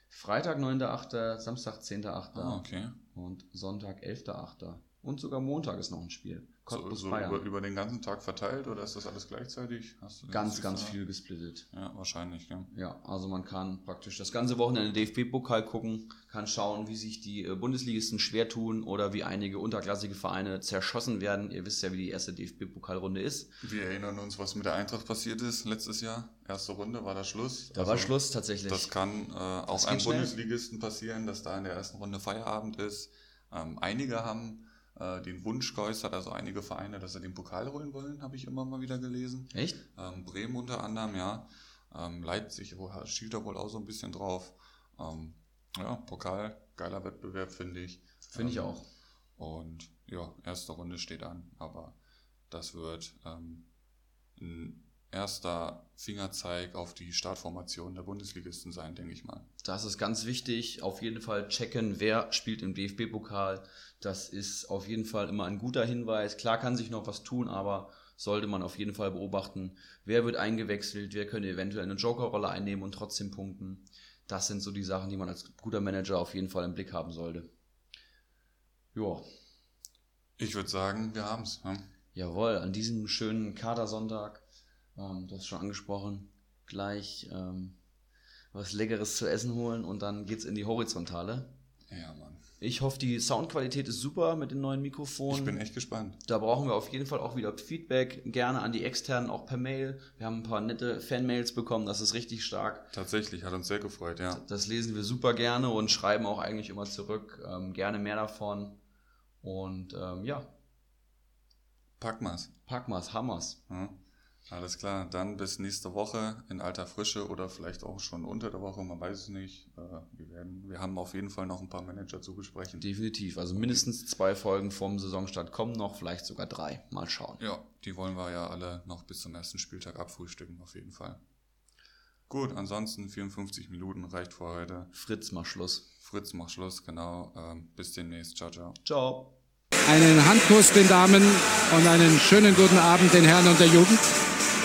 Freitag 9.8., Samstag 10.8. Ah, okay. Und Sonntag 11.8. Und sogar Montag ist noch ein Spiel. Cottbus so, so über, über, den ganzen Tag verteilt oder ist das alles gleichzeitig? ganz, ganz viel gesplittet. Ja, wahrscheinlich, ja. Ja, also man kann praktisch das ganze Wochenende DFB-Pokal gucken, kann schauen, wie sich die äh, Bundesligisten schwer tun oder wie einige unterklassige Vereine zerschossen werden. Ihr wisst ja, wie die erste DFB-Pokalrunde ist. Wir erinnern uns, was mit der Eintracht passiert ist letztes Jahr. Erste Runde war da Schluss. Da also, war Schluss tatsächlich. Das kann äh, auch einem Bundesligisten passieren, dass da in der ersten Runde Feierabend ist. Ähm, einige haben äh, den Wunsch geäußert, also einige Vereine, dass sie den Pokal holen wollen, habe ich immer mal wieder gelesen. Echt? Ähm, Bremen unter anderem, ja. Ähm, Leipzig wo, schielt da wohl auch so ein bisschen drauf. Ähm, ja, Pokal, geiler Wettbewerb, finde ich. Finde ich ähm, auch. Und ja, erste Runde steht an, aber das wird ähm, ein erster Fingerzeig auf die Startformation der Bundesligisten sein, denke ich mal. Das ist ganz wichtig. Auf jeden Fall checken, wer spielt im DFB-Pokal. Das ist auf jeden Fall immer ein guter Hinweis. Klar kann sich noch was tun, aber sollte man auf jeden Fall beobachten, wer wird eingewechselt, wer könnte eventuell eine Jokerrolle einnehmen und trotzdem punkten. Das sind so die Sachen, die man als guter Manager auf jeden Fall im Blick haben sollte. Ja. Ich würde sagen, wir haben es. Ne? Jawohl, an diesem schönen Kadersonntag ähm, du hast schon angesprochen, gleich ähm, was Leckeres zu essen holen und dann geht's in die Horizontale. Ja, Mann. Ich hoffe, die Soundqualität ist super mit den neuen Mikrofonen. Ich bin echt gespannt. Da brauchen wir auf jeden Fall auch wieder Feedback. Gerne an die externen, auch per Mail. Wir haben ein paar nette Fanmails bekommen, das ist richtig stark. Tatsächlich, hat uns sehr gefreut, ja. Das lesen wir super gerne und schreiben auch eigentlich immer zurück. Ähm, gerne mehr davon. Und ähm, ja. Packmas. Packmas, Hammers. Ja. Alles klar, dann bis nächste Woche in alter Frische oder vielleicht auch schon unter der Woche, man weiß es nicht. Äh, wir, werden, wir haben auf jeden Fall noch ein paar Manager zu besprechen. Definitiv. Also mindestens zwei Folgen vom Saisonstart kommen noch, vielleicht sogar drei. Mal schauen. Ja, die wollen wir ja alle noch bis zum ersten Spieltag abfrühstücken, auf jeden Fall. Gut, ansonsten 54 Minuten reicht für heute. Fritz, mach Schluss. Fritz, mach Schluss, genau. Ähm, bis demnächst. Ciao, ciao. Ciao. Einen Handkuss den Damen und einen schönen guten Abend den Herren und der Jugend.